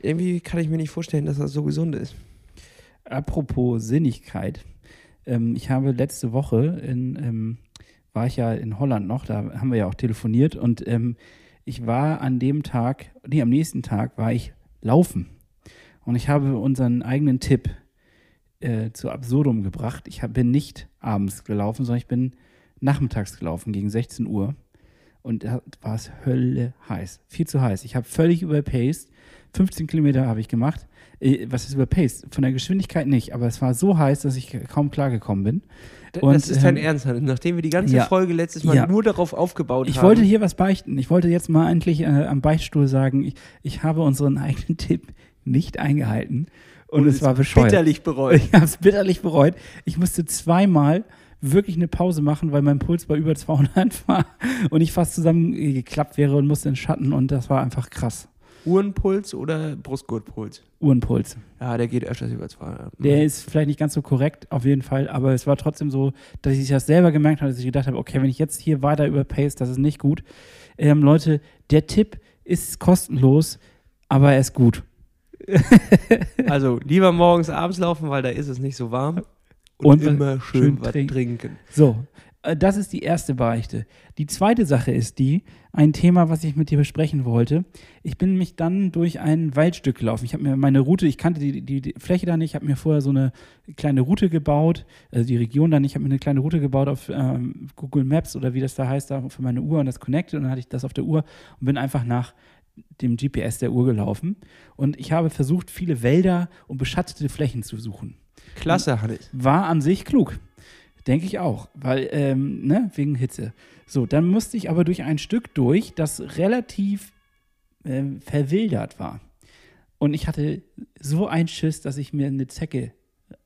irgendwie kann ich mir nicht vorstellen, dass das so gesund ist. Apropos Sinnigkeit. Ähm, ich habe letzte Woche in, ähm, war ich ja in Holland noch, da haben wir ja auch telefoniert und ähm, ich war an dem Tag, nee, am nächsten Tag war ich laufen. Und ich habe unseren eigenen Tipp äh, zu Absurdum gebracht. Ich hab, bin nicht abends gelaufen, sondern ich bin nachmittags gelaufen gegen 16 Uhr. Und da war es Hölle heiß. Viel zu heiß. Ich habe völlig überpaced. 15 Kilometer habe ich gemacht. Äh, Was ist überpaced? Von der Geschwindigkeit nicht, aber es war so heiß, dass ich kaum klargekommen bin. Und, das ist dein ähm, Ernst, nachdem wir die ganze ja. Folge letztes Mal Ja. nur darauf aufgebaut Ich haben. wollte hier was beichten. Ich wollte jetzt mal endlich äh, am Beichtstuhl sagen, ich, ich habe unseren eigenen Tipp nicht eingehalten. Und, es war bescheuert. bitterlich bereut. Ich habe es bitterlich bereut. Ich musste zweimal wirklich eine Pause machen, weil mein Puls bei über 200 war und ich fast zusammengeklappt wäre und musste in den Schatten und das war einfach krass. Uhrenpuls oder Brustgurtpuls? Uhrenpuls. Ja, der geht öfters über 200. Der ist vielleicht nicht ganz so korrekt, auf jeden Fall, aber es war trotzdem so, dass ich das selber gemerkt habe, dass ich gedacht habe, okay, wenn ich jetzt hier weiter überpace, das ist nicht gut. Ähm, Leute, der Tipp ist kostenlos, aber er ist gut. Also lieber morgens, abends laufen, weil da ist es nicht so warm. Und, Und immer schön, schön was trinken. trinken. So, äh, das ist die erste Beichte. Die zweite Sache ist die, ein Thema, was ich mit dir besprechen wollte. Ich bin mich dann durch ein Waldstück gelaufen. Ich habe mir meine Route, ich kannte die, die, die Fläche da nicht, ich habe mir vorher so eine kleine Route gebaut, also die Region da nicht, ich habe mir eine kleine Route gebaut auf ähm, Google Maps oder wie das da heißt, da für meine Uhr und das connected und dann hatte ich das auf der Uhr und bin einfach nach dem GPS der Uhr gelaufen. Und ich habe versucht, viele Wälder und beschattete Flächen zu suchen Klasse, Hannes. war an sich klug. Denke ich auch, weil, ähm, ne, wegen Hitze. So, dann musste ich aber durch ein Stück durch, das relativ ähm, verwildert war. Und ich hatte so einen Schiss, dass ich mir eine Zecke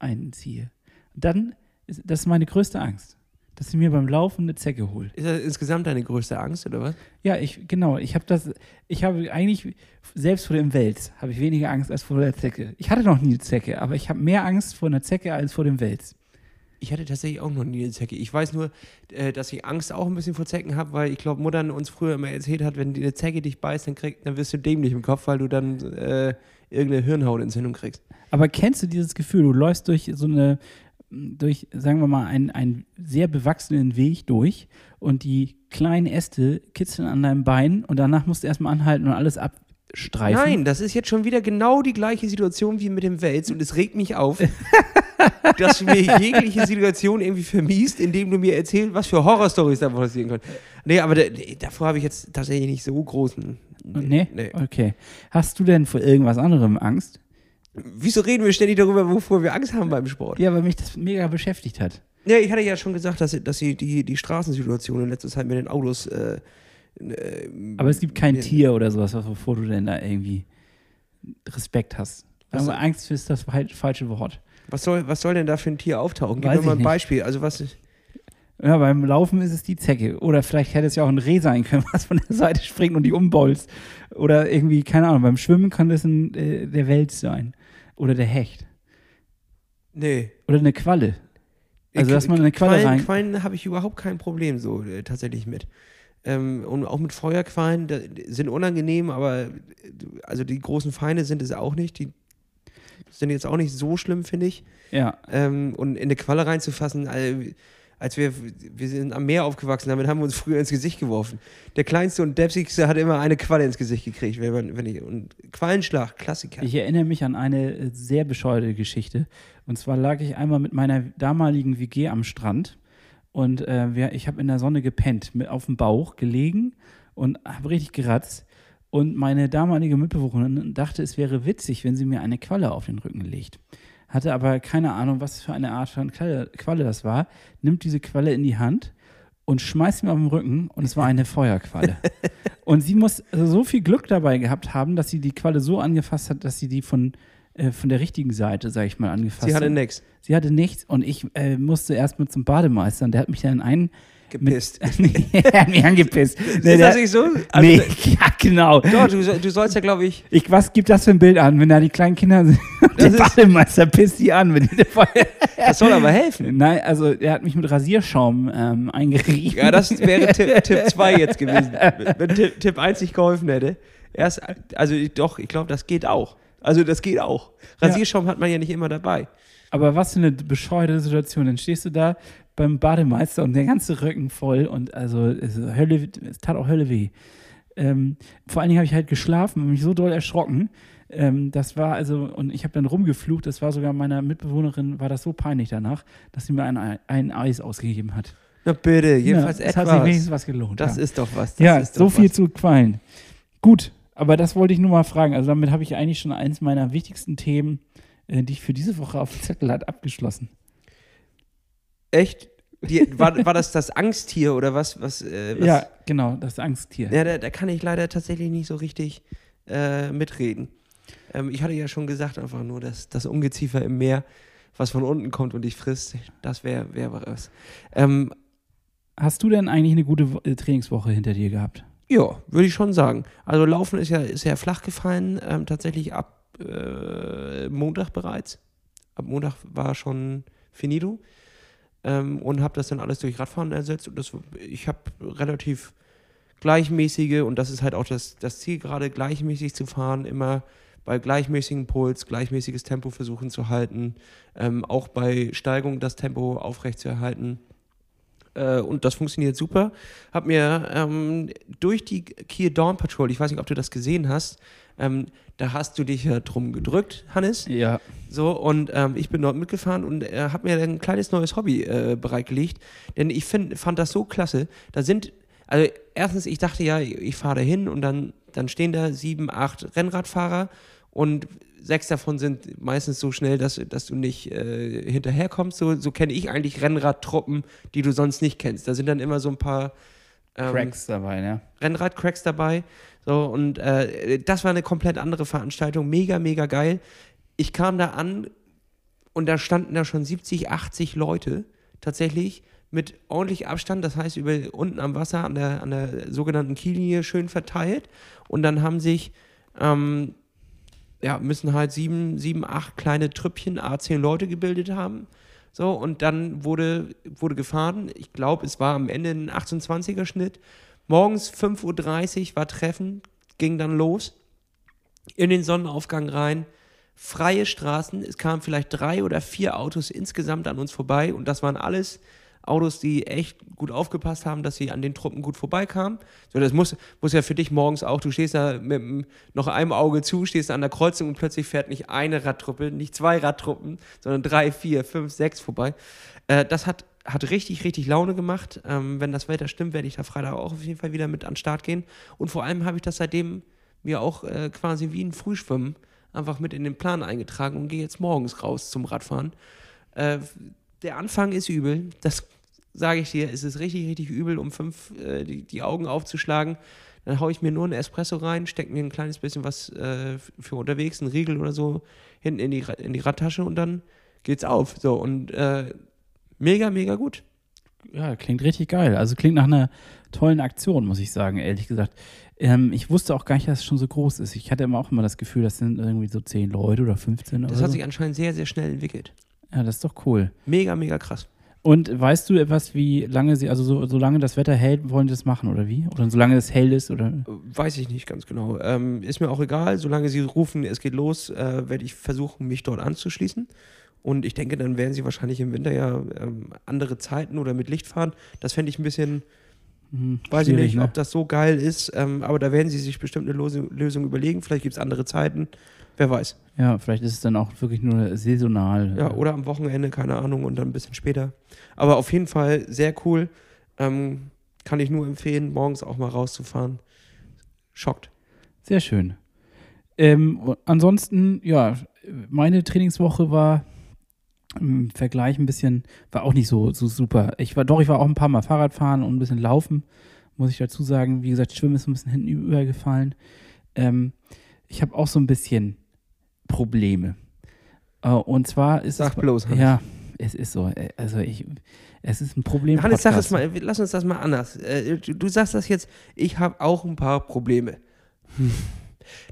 einziehe. Dann, ist, das ist meine größte Angst, dass ich mir beim Laufen eine Zecke hole. Ist das insgesamt deine größte Angst, oder was? Ja, ich, genau, ich habe das, ich habe eigentlich, selbst vor dem Wels, habe ich weniger Angst als vor der Zecke. Ich hatte noch nie eine Zecke, aber ich habe mehr Angst vor einer Zecke als vor dem Wels. Ich hatte tatsächlich auch noch nie eine Zecke. Ich weiß nur, äh, dass ich Angst auch ein bisschen vor Zecken habe, weil ich glaube, Muttern uns früher immer erzählt hat, wenn die eine Zecke dich beißt, dann, krieg, dann wirst du dämlich im Kopf, weil du dann äh, irgendeine Hirnhautentzündung kriegst. Aber kennst du dieses Gefühl, du läufst durch so eine, durch, sagen wir mal, einen, einen sehr bewachsenen Weg durch und die kleinen Äste kitzeln an deinem Bein und danach musst du erstmal anhalten und alles abstreifen. Nein, das ist jetzt schon wieder genau die gleiche Situation wie mit dem Wels und es regt mich auf, dass du mir jegliche Situation irgendwie vermiest, indem du mir erzählst, was für Horrorstories da passieren können. Nee, aber davor habe ich jetzt tatsächlich nicht so großen. Nee? nee. Okay. Hast du denn vor irgendwas anderem Angst? Wieso reden wir ständig darüber, wovor wir Angst haben beim Sport? Ja, weil mich das mega beschäftigt hat. Ja, ich hatte ja schon gesagt, dass, dass sie die, die Straßensituation in letzter Zeit mit den Autos. Äh, äh, Aber es gibt kein mir- Tier oder sowas, wovor du denn da irgendwie Respekt hast. Aber Angst ist das fal- falsche Wort. Was soll, was soll denn da für ein Tier auftauchen? Gib Weiß mir mal ein nicht. Beispiel. Also, was ist. Ja, beim Laufen ist es die Zecke. Oder vielleicht hätte es ja auch ein Reh sein können, was von der Seite springt und die umbolzt. Oder irgendwie, keine Ahnung, beim Schwimmen kann das ein, äh, der Wels sein. Oder der Hecht. Nee. Oder eine Qualle. Also, dass man eine Qualle Quallen, rein. Quallen habe ich überhaupt kein Problem so äh, tatsächlich mit. Ähm, und auch mit Feuerquallen, sind unangenehm, aber äh, also die großen Feinde sind es auch nicht. Die sind jetzt auch nicht so schlimm, finde ich. Ja. Ähm, und in eine Qualle reinzufassen, als wir, wir sind am Meer aufgewachsen, damit haben wir uns früher ins Gesicht geworfen. Der Kleinste und Deppsigste hat immer eine Qualle ins Gesicht gekriegt. Wenn man, wenn ich, und Quallenschlag, Klassiker. Ich erinnere mich an eine äh, sehr bescheuerte Geschichte. Und zwar lag ich einmal mit meiner damaligen WG am Strand und äh, wir, ich habe in der Sonne gepennt, mit, auf dem Bauch gelegen und habe richtig geratzt. Und meine damalige Mitbewohnerin dachte, es wäre witzig, wenn sie mir eine Qualle auf den Rücken legt. Hatte aber keine Ahnung, was für eine Art von Qualle, Qualle das war. Nimmt diese Qualle in die Hand und schmeißt mir auf den Rücken und es war eine Feuerqualle. und sie muss so viel Glück dabei gehabt haben, dass sie die Qualle so angefasst hat, dass sie die von, äh, von der richtigen Seite, sag ich mal, angefasst Sie hatte hat. nix. Sie hatte nichts und ich äh, musste erst mit zum Bademeister und der hat mich dann einen. Gepisst. Mit, er hat mich angepisst. Nee, ist das nicht so? Also, nee, ja, genau. Doch, du, du sollst ja, glaube ich, Ich, was gibt das für ein Bild an, wenn da die kleinen Kinder sind? Der Bademeister pisst die an der Feuer. das soll aber helfen. Nein, also er hat mich mit Rasierschaum ähm, eingerieben. Ja, das wäre Tipp 2 jetzt gewesen. Wenn Tipp, Tipp 1 nicht geholfen hätte. Erst, also doch, ich glaube, das geht auch. Also das geht auch. Rasierschaum hat man ja nicht immer dabei. Aber was für eine bescheuerte Situation. Dann stehst du da beim Bademeister und der ganze Rücken voll und also es, ist Hölle, es tat auch Hölle weh. Ähm, vor allen Dingen habe ich halt geschlafen und mich so doll erschrocken. Ähm, das war also, und ich habe dann rumgeflucht, das war sogar meiner Mitbewohnerin, war das so peinlich danach, dass sie mir ein, Ei- ein Eis ausgegeben hat. Na bitte, jedenfalls ja, es hat sich etwas. wenigstens was gelohnt. Das ja. ist doch was. Das ja, ist so viel was. zu Quallen. Gut, aber das wollte ich nur mal fragen. Also damit habe ich eigentlich schon eins meiner wichtigsten Themen, äh, die ich für diese Woche auf dem Zettel hat, abgeschlossen. Echt? Die, war, war das das Angsttier oder was? was, äh, was Ja, genau, das Angsttier. Ja, da, da kann ich leider tatsächlich nicht so richtig äh, mitreden. Ähm, ich hatte ja schon gesagt, einfach nur, dass das Ungeziefer im Meer, was von unten kommt und dich frisst, das wäre wär was. Ähm, Hast du denn eigentlich eine gute äh, Trainingswoche hinter dir gehabt? Ja, würde ich schon sagen. Also Laufen ist ja, ja flach gefallen, ähm, tatsächlich ab äh, Montag bereits. Ab Montag war schon finito. Ähm, und habe das dann alles durch Radfahren ersetzt. Und das, ich habe relativ gleichmäßige, und das ist halt auch das, das Ziel, gerade gleichmäßig zu fahren, immer bei gleichmäßigem Puls, gleichmäßiges Tempo versuchen zu halten, ähm, auch bei Steigung das Tempo aufrechtzuerhalten. Äh, und das funktioniert super. Hab mir ähm, durch die Kiel Dawn Patrol, ich weiß nicht, ob du das gesehen hast, ähm, da hast du dich ja drum gedrückt, Hannes. Ja. So, und ähm, ich bin dort mitgefahren und äh, habe mir ein kleines neues Hobby äh, bereitgelegt. Denn ich find, fand das so klasse. Da sind, also erstens, ich dachte ja, ich fahre da hin und dann, dann stehen da sieben, acht Rennradfahrer und sechs davon sind meistens so schnell, dass, dass du nicht äh, hinterherkommst. So, so kenne ich eigentlich Rennradtruppen, die du sonst nicht kennst. Da sind dann immer so ein paar ähm, Cracks dabei, ne? Rennrad-Cracks dabei. So, und äh, das war eine komplett andere Veranstaltung. Mega, mega geil. Ich kam da an und da standen da schon 70, 80 Leute tatsächlich mit ordentlich Abstand, das heißt über unten am Wasser an der, an der sogenannten Kiellinie schön verteilt. Und dann haben sich, ähm, ja, müssen halt sieben, sieben, acht kleine Trüppchen, A10 Leute gebildet haben. So, und dann wurde, wurde gefahren. Ich glaube, es war am Ende ein 28er Schnitt. Morgens 5.30 Uhr war Treffen, ging dann los. In den Sonnenaufgang rein. Freie Straßen. Es kamen vielleicht drei oder vier Autos insgesamt an uns vorbei. Und das waren alles Autos, die echt gut aufgepasst haben, dass sie an den Truppen gut vorbeikamen. So, das muss, muss ja für dich morgens auch, du stehst da mit noch einem Auge zu, stehst an der Kreuzung und plötzlich fährt nicht eine Radtruppe, nicht zwei Radtruppen, sondern drei, vier, fünf, sechs vorbei. Äh, das hat, hat richtig, richtig Laune gemacht. Ähm, wenn das Wetter stimmt, werde ich da Freitag auch auf jeden Fall wieder mit an den Start gehen. Und vor allem habe ich das seitdem mir auch äh, quasi wie ein Frühschwimmen einfach mit in den Plan eingetragen und gehe jetzt morgens raus zum Radfahren. Äh, der Anfang ist übel, das sage ich dir, es ist richtig, richtig übel, um fünf äh, die, die Augen aufzuschlagen. Dann haue ich mir nur einen Espresso rein, stecke mir ein kleines bisschen was äh, für unterwegs, einen Riegel oder so, hinten in die, in die Radtasche und dann geht's auf. So, und äh, mega, mega gut. Ja, klingt richtig geil. Also klingt nach einer tollen Aktion, muss ich sagen, ehrlich gesagt. Ähm, ich wusste auch gar nicht, dass es schon so groß ist. Ich hatte immer auch immer das Gefühl, das sind irgendwie so zehn Leute oder 15 Das oder hat so. sich anscheinend sehr, sehr schnell entwickelt. Ja, das ist doch cool. Mega, mega krass. Und weißt du etwas, wie lange sie, also so, solange das Wetter hält, wollen sie das machen oder wie? Oder solange es hell ist oder? Weiß ich nicht ganz genau. Ähm, ist mir auch egal. Solange sie rufen, es geht los, äh, werde ich versuchen, mich dort anzuschließen. Und ich denke, dann werden sie wahrscheinlich im Winter ja ähm, andere Zeiten oder mit Licht fahren. Das fände ich ein bisschen, Hm, weiß ich nicht, ne? ob das so geil ist. Ähm, aber da werden sie sich bestimmt eine Lose Lösung überlegen. Vielleicht gibt es andere Zeiten. Wer weiß. Ja, vielleicht ist es dann auch wirklich nur saisonal. Ja, oder am Wochenende, keine Ahnung, und dann ein bisschen später. Aber auf jeden Fall sehr cool. Ähm, kann ich nur empfehlen, morgens auch mal rauszufahren. Schockt. Sehr schön. Ähm, ansonsten, ja, meine Trainingswoche war im Vergleich ein bisschen, war auch nicht so, so super. Ich war, doch, ich war auch ein paar Mal Fahrradfahren und ein bisschen laufen, muss ich dazu sagen. Wie gesagt, Schwimmen ist ein bisschen hinten übergefallen. Ähm, ich habe auch so ein bisschen Probleme. Äh, und zwar ist Sag es. bloß, Hannes. Ja, es ist so. Äh, Also ich, es ist ein Problem. Hannes, sag es mal, lass uns das mal anders. Äh, du, du sagst das jetzt, ich habe auch ein paar Probleme.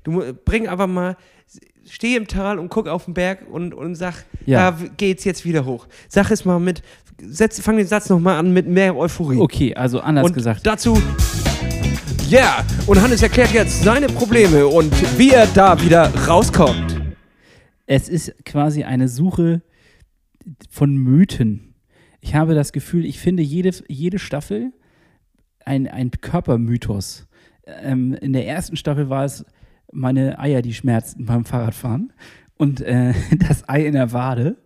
Du bring aber mal, steh im Tal und guck auf den Berg und, und sag, Ja. da geht's jetzt wieder hoch. Sag es mal mit, setz, fang den Satz nochmal an mit mehr Euphorie. Okay, also anders und gesagt. dazu, ja, und Hannes erklärt jetzt seine Probleme und wie er da wieder rauskommt. Es ist quasi eine Suche von Mythen. Ich habe das Gefühl, ich finde jede, jede Staffel ein, ein Körpermythos. Ähm, in der ersten Staffel war es meine Eier, die schmerzten beim Fahrradfahren und äh, das Ei in der Wade.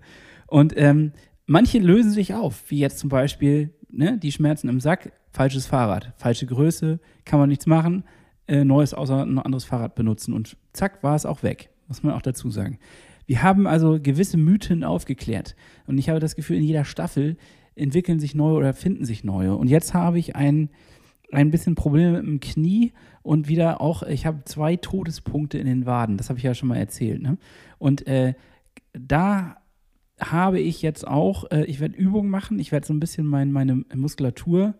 Und ähm, manche lösen sich auf, wie jetzt zum Beispiel ne, die Schmerzen im Sack, falsches Fahrrad, falsche Größe, kann man nichts machen, äh, neues außer ein anderes Fahrrad benutzen und zack war es auch weg, muss man auch dazu sagen. Wir haben also gewisse Mythen aufgeklärt und ich habe das Gefühl, in jeder Staffel entwickeln sich neue oder finden sich neue. Und jetzt habe ich ein, ein bisschen Probleme mit dem Knie und wieder auch, ich habe zwei Todespunkte in den Waden, das habe ich ja schon mal erzählt. Ne? Und äh, da habe ich jetzt auch, äh, ich werde Übungen machen, ich werde so ein bisschen mein, meine Muskulatur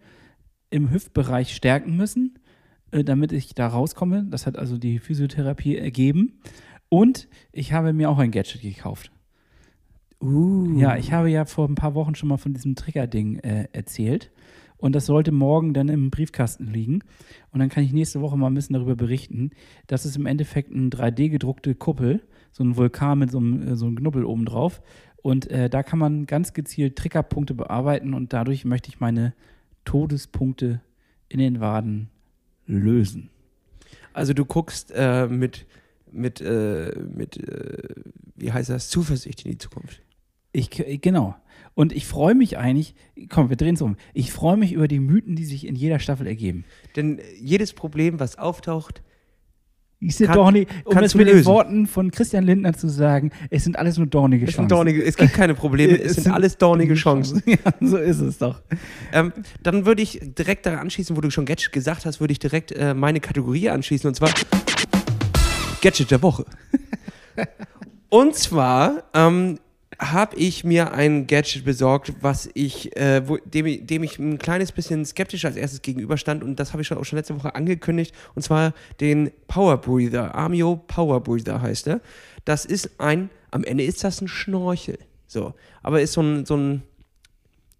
im Hüftbereich stärken müssen, äh, damit ich da rauskomme. Das hat also die Physiotherapie ergeben. Und ich habe mir auch ein Gadget gekauft. Uh. Ja, ich habe ja vor ein paar Wochen schon mal von diesem Trigger-Ding äh, erzählt. Und das sollte morgen dann im Briefkasten liegen. Und dann kann ich nächste Woche mal ein bisschen darüber berichten. Das ist im Endeffekt eine 3D-gedruckte Kuppel, so ein Vulkan mit so einem, äh, so einem Knubbel oben drauf. Und äh, da kann man ganz gezielt Triggerpunkte bearbeiten und dadurch möchte ich meine Todespunkte in den Waden lösen. Also du guckst äh, mit, mit, äh, mit äh, wie heißt das, Zuversicht in die Zukunft. Ich, genau. Und ich freue mich eigentlich, komm, wir drehen es um. Ich freue mich über die Mythen, die sich in jeder Staffel ergeben. Denn jedes Problem, was auftaucht, Ich sind Kann- dornig, um es mit den lösen. Worten von Christian Lindner zu sagen, es sind alles nur dornige es, Chancen. sind dornige, es gibt keine Probleme, es, sind, alles dornige Chancen. Ja, so ist es doch. Ähm, dann würde ich direkt daran anschließen, wo du schon Gadget gesagt hast, würde ich direkt äh, meine Kategorie anschließen und zwar Gadget der Woche. und zwar ähm, habe ich mir ein Gadget besorgt, was ich, äh, wo, dem, ich- dem ich ein kleines bisschen skeptisch als erstes gegenüberstand und das habe ich schon auch schon letzte Woche angekündigt und zwar den Power Breather. Amio Power Breather heißt er. Das ist ein, am Ende ist das ein Schnorchel. So, aber ist so ein, so ein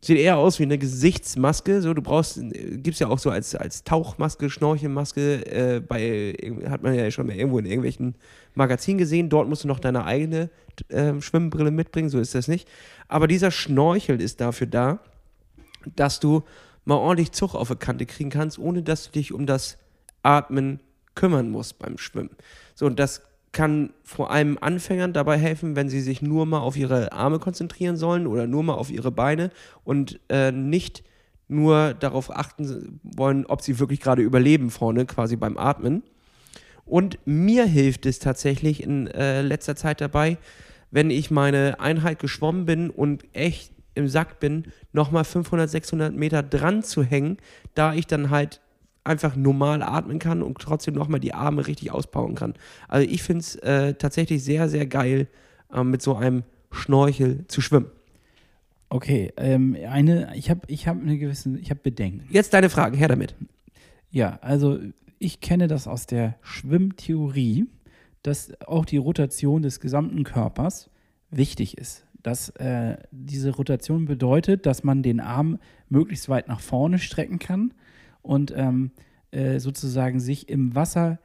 Sieht eher aus wie eine Gesichtsmaske. So, du brauchst, gibt es ja auch so als, als Tauchmaske, Schnorchelmaske, äh, bei, hat man ja schon mal irgendwo in irgendwelchen Magazinen gesehen. Dort musst du noch deine eigene ähm, Schwimmbrille mitbringen, so ist das nicht. Aber dieser Schnorchel ist dafür da, dass du mal ordentlich Zug auf die Kante kriegen kannst, ohne dass du dich um das Atmen kümmern musst beim Schwimmen. So, und das kann vor allem Anfängern dabei helfen, wenn sie sich nur mal auf ihre Arme konzentrieren sollen oder nur mal auf ihre Beine und äh, nicht nur darauf achten wollen, ob sie wirklich gerade überleben vorne, quasi beim Atmen. Und mir hilft es tatsächlich in äh, letzter Zeit dabei, wenn ich meine Einheit geschwommen bin und echt im Sack bin, nochmal 500, 600 Meter dran zu hängen, da ich dann halt einfach normal atmen kann und trotzdem nochmal die Arme richtig auspowern kann. Also ich finde es äh, tatsächlich sehr, sehr geil, ähm, mit so einem Schnorchel zu schwimmen. Okay, ähm, eine, ich habe ich hab eine gewisse, ich habe Bedenken. Jetzt deine Fragen, her damit. Ja, also ich kenne das aus der Schwimmtheorie, dass auch die Rotation des gesamten Körpers wichtig ist. dass äh, diese Rotation bedeutet, dass man den Arm möglichst weit nach vorne strecken kann und ähm, äh, sozusagen sich im Wasser,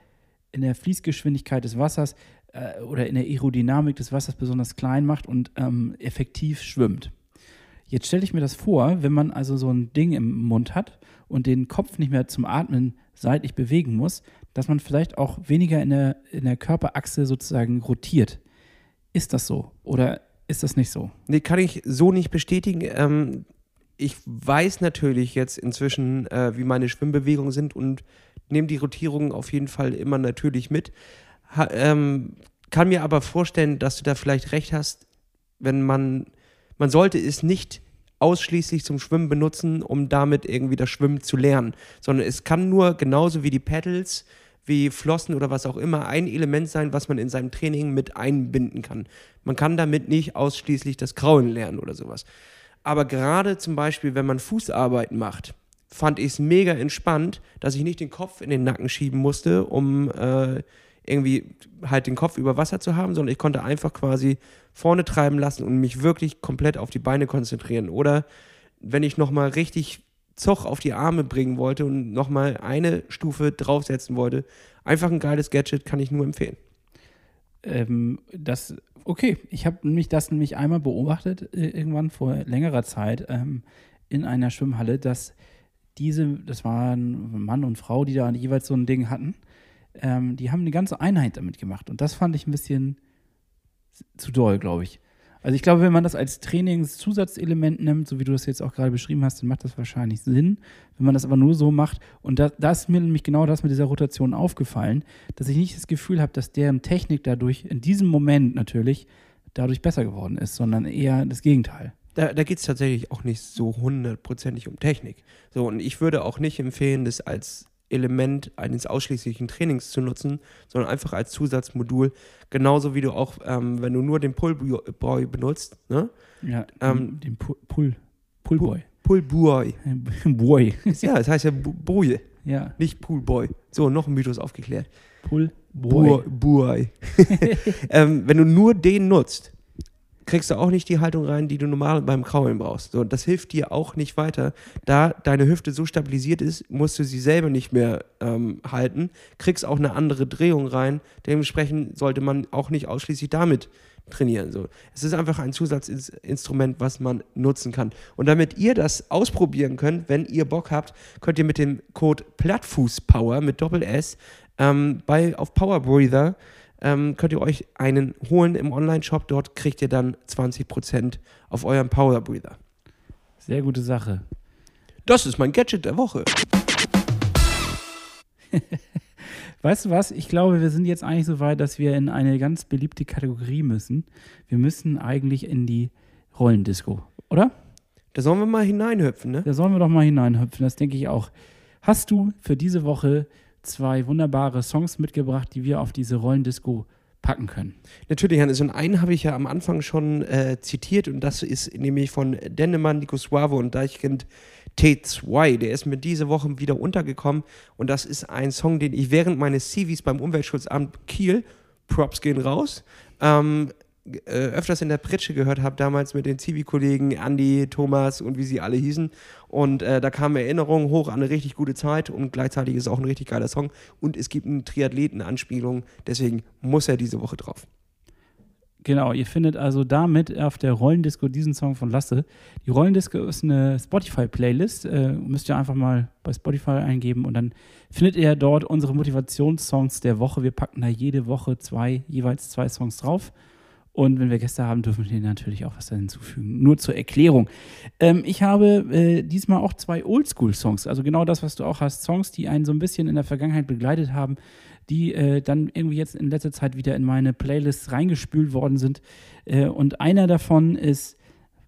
in der Fließgeschwindigkeit des Wassers äh, oder in der Aerodynamik des Wassers besonders klein macht und ähm, effektiv schwimmt. Jetzt stelle ich mir das vor, wenn man also so ein Ding im Mund hat und den Kopf nicht mehr zum Atmen seitlich bewegen muss, dass man vielleicht auch weniger in der, in der Körperachse sozusagen rotiert. Ist das so oder ist das nicht so? Nee, kann ich so nicht bestätigen. Ähm, ich weiß natürlich jetzt inzwischen, äh, wie meine Schwimmbewegungen sind und nehme die Rotierungen auf jeden Fall immer natürlich mit. Ha, ähm, kann mir aber vorstellen, dass du da vielleicht recht hast, wenn man, man sollte es nicht ausschließlich zum Schwimmen benutzen, um damit irgendwie das Schwimmen zu lernen, sondern es kann nur genauso wie die Pedals, wie Flossen oder was auch immer ein Element sein, was man in seinem Training mit einbinden kann. Man kann damit nicht ausschließlich das Kraulen lernen oder sowas. Aber gerade zum Beispiel, wenn man Fußarbeiten macht, fand ich es mega entspannt, dass ich nicht den Kopf in den Nacken schieben musste, um äh, irgendwie halt den Kopf über Wasser zu haben, sondern ich konnte einfach quasi vorne treiben lassen und mich wirklich komplett auf die Beine konzentrieren. Oder wenn ich nochmal richtig Zoch auf die Arme bringen wollte und nochmal eine Stufe draufsetzen wollte, einfach ein geiles Gadget, kann ich nur empfehlen. Ähm, das, okay, ich habe nämlich das nämlich einmal beobachtet, äh, irgendwann vor längerer Zeit ähm, in einer Schwimmhalle, dass diese, das waren Mann und Frau, die da jeweils so ein Ding hatten, ähm, die haben eine ganze Einheit damit gemacht. Und das fand ich ein bisschen zu doll, glaube ich. Also ich glaube, wenn man das als Trainingszusatzelement nimmt, so wie du das jetzt auch gerade beschrieben hast, dann macht das wahrscheinlich Sinn. Wenn man das aber nur so macht, und da, da ist mir nämlich genau das mit dieser Rotation aufgefallen, dass ich nicht das Gefühl habe, dass deren Technik dadurch, in diesem Moment natürlich, dadurch besser geworden ist, sondern eher das Gegenteil. Da, da geht es tatsächlich auch nicht so hundertprozentig um Technik. So, und ich würde auch nicht empfehlen, das als Element eines ausschließlichen Trainings zu nutzen, sondern einfach als Zusatzmodul. Genauso wie du auch, ähm, wenn du nur den Pullboy benutzt, ne? Ja, ähm, den Pull, Pullboy. Pullboy. Boy. ja, das heißt ja Boy. Ja. Nicht Poolboy. So, noch ein Mythos aufgeklärt. Pullboy. Boy. ähm, wenn du nur den nutzt, kriegst du auch nicht die Haltung rein, die du normal beim Kraulen brauchst. So, das hilft dir auch nicht weiter. Da deine Hüfte so stabilisiert ist, musst du sie selber nicht mehr ähm, halten, kriegst auch eine andere Drehung rein. Dementsprechend sollte man auch nicht ausschließlich damit trainieren. So. Es ist einfach ein Zusatzinstrument, was man nutzen kann. Und damit ihr das ausprobieren könnt, wenn ihr Bock habt, könnt ihr mit dem Code Plattfußpower mit Doppel S ähm, bei, auf Power Breather ähm, könnt ihr euch einen holen im Online-Shop. Dort kriegt ihr dann 20% auf euren Power Breather. Sehr gute Sache. Das ist mein Gadget der Woche. weißt du was? Ich glaube, wir sind jetzt eigentlich so weit, dass wir in eine ganz beliebte Kategorie müssen. Wir müssen eigentlich in die Rollendisco, oder? Da sollen wir mal hineinhüpfen, ne? Da sollen wir doch mal hineinhüpfen, das denke ich auch. Hast du für diese Woche zwei wunderbare Songs mitgebracht, die wir auf diese Rollendisco packen können. Natürlich, Hannes. Und einen habe ich ja am Anfang schon äh, zitiert und das ist nämlich von Dennemann, Nico Suave und Deichkind T2. Der ist mir diese Woche wieder untergekommen und das ist ein Song, den ich während meines CVs beim Umweltschutzamt Kiel, Props gehen raus, ähm, äh, öfters in der Pritsche gehört habe, damals mit den Zivi-Kollegen, Andy, Thomas und wie sie alle hießen. Und äh, da kamen Erinnerungen hoch an eine richtig gute Zeit und gleichzeitig ist es auch ein richtig geiler Song. Und es gibt eine Triathleten-Anspielung, deswegen muss er diese Woche drauf. Genau, ihr findet also damit auf der Rollendisco diesen Song von Lasse. Die Rollendisco ist eine Spotify-Playlist. Äh, müsst ihr einfach mal bei Spotify eingeben und dann findet ihr dort unsere Motivationssongs der Woche. Wir packen da jede Woche zwei, jeweils zwei Songs drauf. Und wenn wir Gäste haben, dürfen wir natürlich auch was da hinzufügen. Nur zur Erklärung. Ähm, ich habe äh, diesmal auch zwei Oldschool-Songs, also genau das, was du auch hast. Songs, die einen so ein bisschen in der Vergangenheit begleitet haben, die äh, dann irgendwie jetzt in letzter Zeit wieder in meine Playlists reingespült worden sind. Äh, und einer davon ist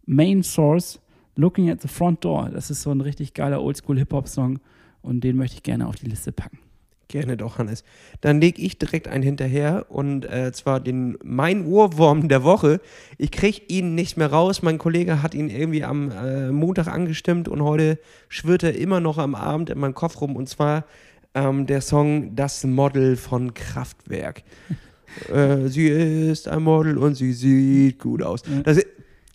Main Source, Looking at the Front Door. Das ist so ein richtig geiler Oldschool-Hip-Hop-Song und den möchte ich gerne auf die Liste packen. Gerne doch, Hannes. Dann lege ich direkt einen hinterher und äh, zwar den Mein Ohrwurm der Woche. Ich kriege ihn nicht mehr raus. Mein Kollege hat ihn irgendwie am äh, Montag angestimmt und heute schwirrt er immer noch am Abend in meinem Kopf rum und zwar ähm, der Song Das Model von Kraftwerk. äh, sie ist ein Model und sie sieht gut aus. Das,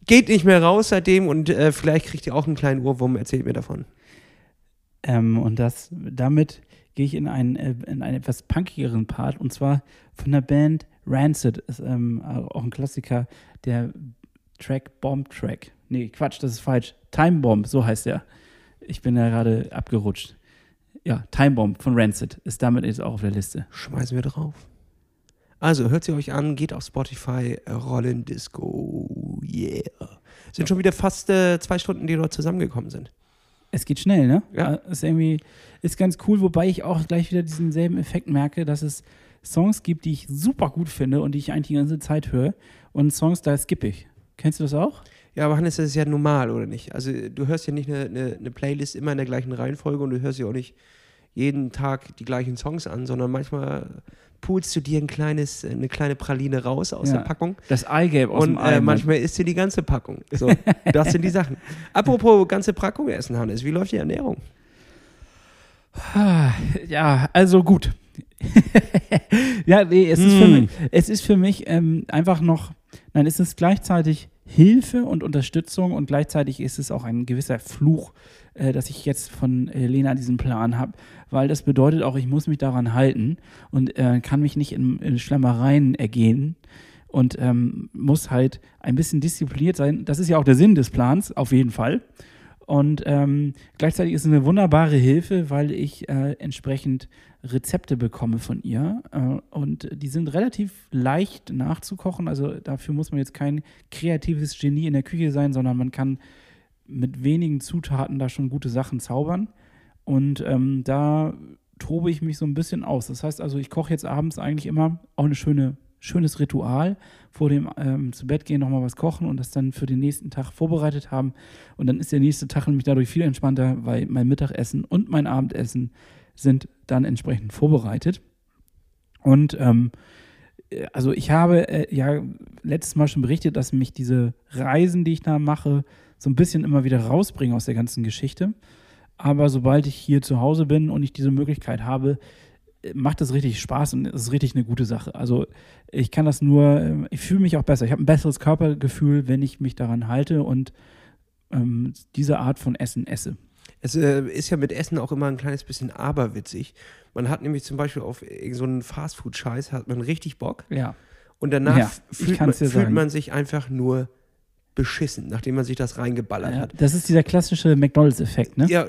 Geht nicht mehr raus seitdem und äh, vielleicht kriegt ihr auch einen kleinen Ohrwurm. Erzählt mir davon. Ähm, und das, damit gehe ich in einen, äh, in einen etwas punkigeren Part und zwar von der Band Rancid. Ist ähm, auch ein Klassiker, der Track Bomb Track. Nee, Quatsch, das ist falsch. Time Bomb, so heißt der. Ich bin da gerade abgerutscht. Ja, Time Bomb von Rancid ist damit jetzt auch auf der Liste. Schmeißen wir drauf. Also, hört sie euch an, geht auf Spotify, Rollen Disco, yeah. Sind schon wieder fast äh, zwei Stunden, die dort zusammengekommen sind. Es geht schnell, ne? Ja. Ist irgendwie, ist ganz cool, wobei ich auch gleich wieder diesen selben Effekt merke, dass es Songs gibt, die ich super gut finde und die ich eigentlich die ganze Zeit höre und Songs, da skippe ich. Kennst du das auch? Ja, aber Hannes, das ist ja normal, oder nicht? Also, du hörst ja nicht eine, eine, eine Playlist immer in der gleichen Reihenfolge und du hörst ja auch nicht jeden Tag die gleichen Songs an, sondern manchmal pulst du dir ein kleines, eine kleine Praline raus aus Ja. der Packung Das Eigelb aus und dem Ei. äh, manchmal isst du die ganze Packung. So, das sind die Sachen. Apropos ganze Packung essen, Hannes, wie läuft die Ernährung? Ja, also gut. ja, nee, es ist für Hm. mich, es ist für mich ähm, einfach noch, nein, es ist gleichzeitig Hilfe und Unterstützung und gleichzeitig ist es auch ein gewisser Fluch, äh, dass ich jetzt von äh, Lena diesen Plan habe, weil das bedeutet auch, ich muss mich daran halten und äh, kann mich nicht in, in Schlemmereien ergehen und ähm, muss halt ein bisschen diszipliniert sein. Das ist ja auch der Sinn des Plans, auf jeden Fall. Und ähm, gleichzeitig ist es eine wunderbare Hilfe, weil ich äh, entsprechend Rezepte bekomme von ihr. Äh, und die sind relativ leicht nachzukochen. Also dafür muss man jetzt kein kreatives Genie in der Küche sein, sondern man kann mit wenigen Zutaten da schon gute Sachen zaubern. Und ähm, da tobe ich mich so ein bisschen aus. Das heißt also, ich koche jetzt abends eigentlich immer auch eine schöne, schönes Ritual vor dem ähm, zu Bett gehen nochmal was kochen und das dann für den nächsten Tag vorbereitet haben. Und dann ist der nächste Tag nämlich dadurch viel entspannter, weil mein Mittagessen und mein Abendessen sind dann entsprechend vorbereitet. Und ähm, äh, also ich habe äh, ja letztes Mal schon berichtet, dass mich diese Reisen, die ich da mache, so ein bisschen immer wieder rausbringen aus der ganzen Geschichte. Aber sobald ich hier zu Hause bin und ich diese Möglichkeit habe, macht es richtig Spaß und es ist richtig eine gute Sache. Also ich kann das nur, äh, ich fühle mich auch besser. Ich habe ein besseres Körpergefühl, wenn ich mich daran halte und ähm, diese Art von Essen esse. Es äh, ist ja mit Essen auch immer ein kleines bisschen aberwitzig. Man hat nämlich zum Beispiel auf irgendeinen so einen Fastfood-Scheiß hat man richtig Bock Ja. und danach Ja, fühlt, man, fühlt man sich einfach nur beschissen, nachdem man sich das reingeballert ja. hat. Das ist dieser klassische McDonalds-Effekt, ne? Ja,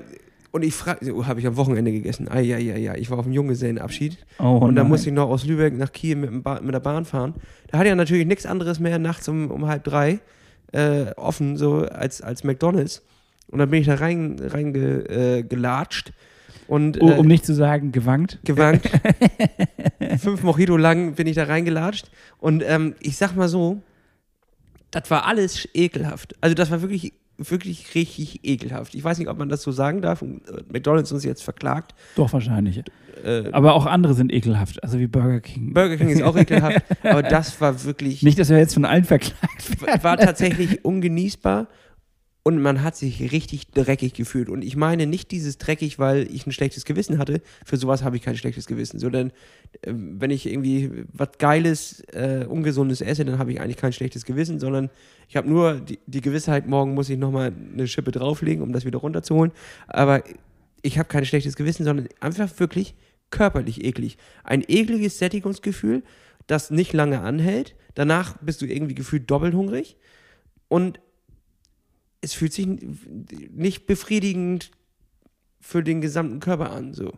und ich frage, oh, habe ich am Wochenende gegessen. Ah, ja, ja, ja. Ich war auf dem Junggesellenabschied Oh, und dann musste ich noch aus Lübeck nach Kiel mit, ba mit der Bahn fahren. Da hat ja natürlich nichts anderes mehr nachts um, um halb drei äh, offen, so als, als McDonalds. Und dann bin ich da rein, rein ge, äh, gelatscht und Oh, äh, um nicht zu sagen, gewankt. gewankt. Fünf Mojito lang bin ich da reingelatscht. Und ähm, ich sag mal so, das war alles ekelhaft. Also das war wirklich, wirklich richtig ekelhaft. Ich weiß nicht, ob man das so sagen darf. Äh, McDonalds uns jetzt verklagt. Doch, wahrscheinlich. Äh, Aber auch andere sind ekelhaft, also wie Burger King. Burger King ist auch ekelhaft. aber das war wirklich, nicht, dass wir jetzt von allen verklagt werden. war tatsächlich ungenießbar. Und man hat sich richtig dreckig gefühlt. Und ich meine nicht dieses dreckig, weil ich ein schlechtes Gewissen hatte. Für sowas habe ich kein schlechtes Gewissen. Sondern äh, wenn ich irgendwie was Geiles, äh, Ungesundes esse, dann habe ich eigentlich kein schlechtes Gewissen, sondern ich habe nur die, die Gewissheit, morgen muss ich nochmal eine Schippe drauflegen, um das wieder runterzuholen. Aber ich habe kein schlechtes Gewissen, sondern einfach wirklich körperlich eklig. Ein ekliges Sättigungsgefühl, das nicht lange anhält. Danach bist du irgendwie gefühlt doppelt hungrig. Und es fühlt sich nicht befriedigend für den gesamten Körper an. So.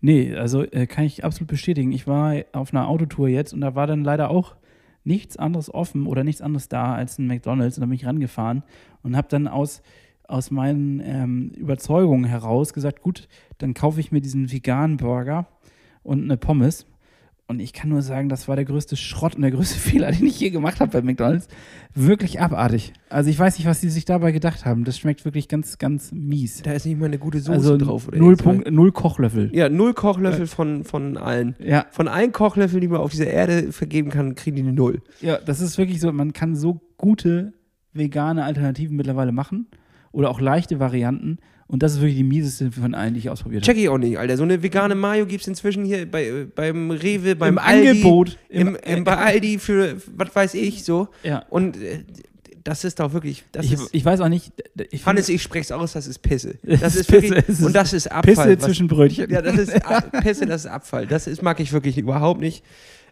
Nee, also äh, kann ich absolut bestätigen. Ich war auf einer Autotour jetzt und da war dann leider auch nichts anderes offen oder nichts anderes da als ein McDonalds. Und da bin ich rangefahren und habe dann aus, aus meinen ähm, Überzeugungen heraus gesagt, gut, dann kaufe ich mir diesen veganen Burger und eine Pommes. Und ich kann nur sagen, das war der größte Schrott und der größte Fehler, den ich je gemacht habe bei McDonalds. Wirklich abartig. Also ich weiß nicht, was die sich dabei gedacht haben. Das schmeckt wirklich ganz, ganz mies. Da ist nicht mal eine gute Soße also drauf. Oder null. Punkt, null Kochlöffel. Ja, null Kochlöffel von, von allen. Ja, Von allen Kochlöffeln, die man auf dieser Erde vergeben kann, kriegen die eine Null. Ja, das ist wirklich so, man kann so gute vegane Alternativen mittlerweile machen oder auch leichte Varianten und das ist wirklich die mieseste von allen, die ich ausprobiert habe. Check ich auch nicht, Alter. So eine vegane Mayo gibt es inzwischen hier bei, äh, beim Rewe, beim Im Aldi. Angebot. Im, im, bei Aldi für, was weiß ich, so. Ja, Und äh, das ist doch wirklich, Ich, ist, ich weiß auch nicht. Ich Hannes, ich spreche es aus, das ist Pisse. Das ist wirklich, Pisse, ist und das ist Abfall. Pisse was- zwischen Brötchen. Ja, das ist Pisse, das ist Abfall. Das ist, mag ich wirklich überhaupt nicht.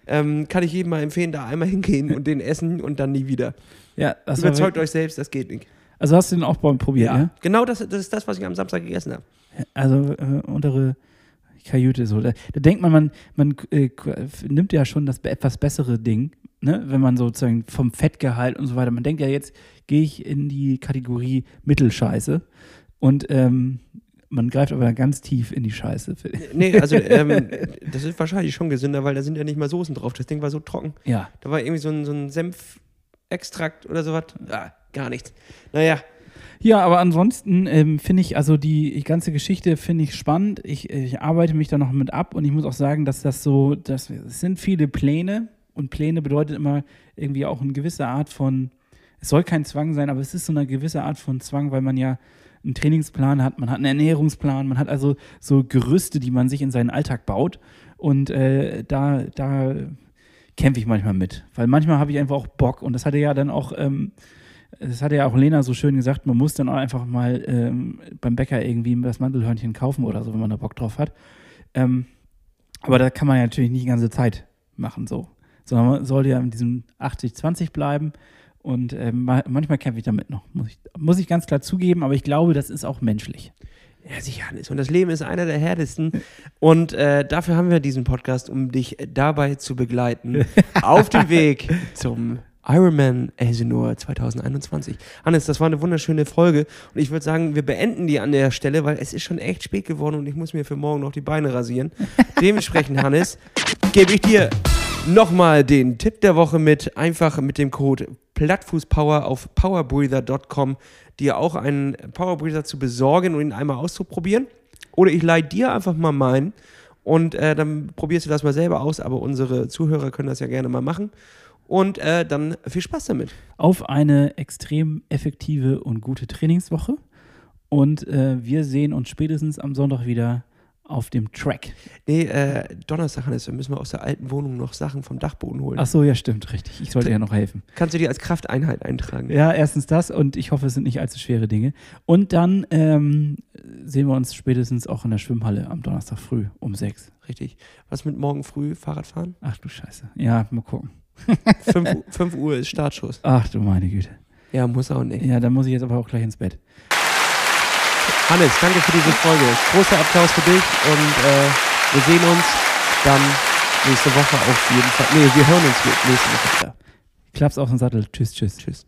Ähm, kann ich jedem mal empfehlen, da einmal hingehen und den essen und dann nie wieder. Ja, Überzeugt wirklich- euch selbst, das geht nicht. Also hast du den auch beim probiert, ja? Genau das, das ist das, was ich am Samstag gegessen habe. Also äh, untere Kajüte so. Da, da denkt man, man, man äh, nimmt ja schon das etwas bessere Ding, ne? wenn man sozusagen vom Fettgehalt und so weiter. Man denkt ja, jetzt gehe ich in die Kategorie Mittelscheiße und ähm, man greift aber ganz tief in die Scheiße. Nee, also ähm, das ist wahrscheinlich schon gesünder, weil da sind ja nicht mal Soßen drauf. Das Ding war so trocken. Ja, Da war irgendwie so ein, so ein Senfextrakt oder sowas. Ah, gar nichts. Naja, Ja, aber ansonsten ähm, finde ich, also die ganze Geschichte finde ich spannend. Ich, ich arbeite mich da noch mit ab und ich muss auch sagen, dass das so, das, es sind viele Pläne und Pläne bedeutet immer irgendwie auch eine gewisse Art von, es soll kein Zwang sein, aber es ist so eine gewisse Art von Zwang, weil man ja einen Trainingsplan hat, man hat einen Ernährungsplan, man hat also so Gerüste, die man sich in seinen Alltag baut und äh, da, da kämpfe ich manchmal mit, weil manchmal habe ich einfach auch Bock und das hatte ja dann auch ähm, das hatte ja auch Lena so schön gesagt, man muss dann auch einfach mal ähm, beim Bäcker irgendwie das Mandelhörnchen kaufen oder so, wenn man da Bock drauf hat. Ähm, aber da kann man ja natürlich nicht die ganze Zeit machen so. Sondern man sollte ja in diesem 80-20 bleiben. Und ma- manchmal kämpfe ich damit noch, muss ich, muss ich ganz klar zugeben, aber ich glaube, das ist auch menschlich. Ja, sicher, Hannes. Und das Leben ist einer der härtesten. Und äh, dafür haben wir diesen Podcast, um dich dabei zu begleiten. auf dem Weg zum Ironman Elsinore 2021. Hannes, das war eine wunderschöne Folge. Und ich würde sagen, wir beenden die an der Stelle, weil es ist schon echt spät geworden und ich muss mir für morgen noch die Beine rasieren. Dementsprechend, Hannes, gebe ich dir nochmal den Tipp der Woche mit. Einfach mit dem Code Plattfußpower auf powerbreather.com dir auch einen Powerbreather zu besorgen und ihn einmal auszuprobieren. Oder ich leih dir einfach mal meinen und äh, dann probierst du das mal selber aus. Aber unsere Zuhörer können das ja gerne mal machen. Und äh, dann viel Spaß damit. Auf eine extrem effektive und gute Trainingswoche. Und äh, wir sehen uns spätestens am Sonntag wieder auf dem Track. Nee, äh, Donnerstag, Hannes, da müssen wir aus der alten Wohnung noch Sachen vom Dachboden holen. Ach so, ja, stimmt, richtig. Ich sollte ja noch helfen. Kannst du dir als Krafteinheit eintragen? Ja, erstens das und ich hoffe, es sind nicht allzu schwere Dinge. Und dann ähm, sehen wir uns spätestens auch in der Schwimmhalle am Donnerstag früh um sechs. Richtig. Was mit morgen früh Fahrradfahren? Ach du Scheiße. Ja, mal gucken. 5 Uhr ist Startschuss. Ach du meine Güte. Ja, muss auch nicht. Ja, dann muss ich jetzt aber auch gleich ins Bett. Hannes, danke für diese Folge. Großer Applaus für dich und äh, wir sehen uns dann nächste Woche auf jeden Fall. Nee, wir hören uns nächste Woche wieder. Klaps auf den Sattel. Tschüss, tschüss. Tschüss.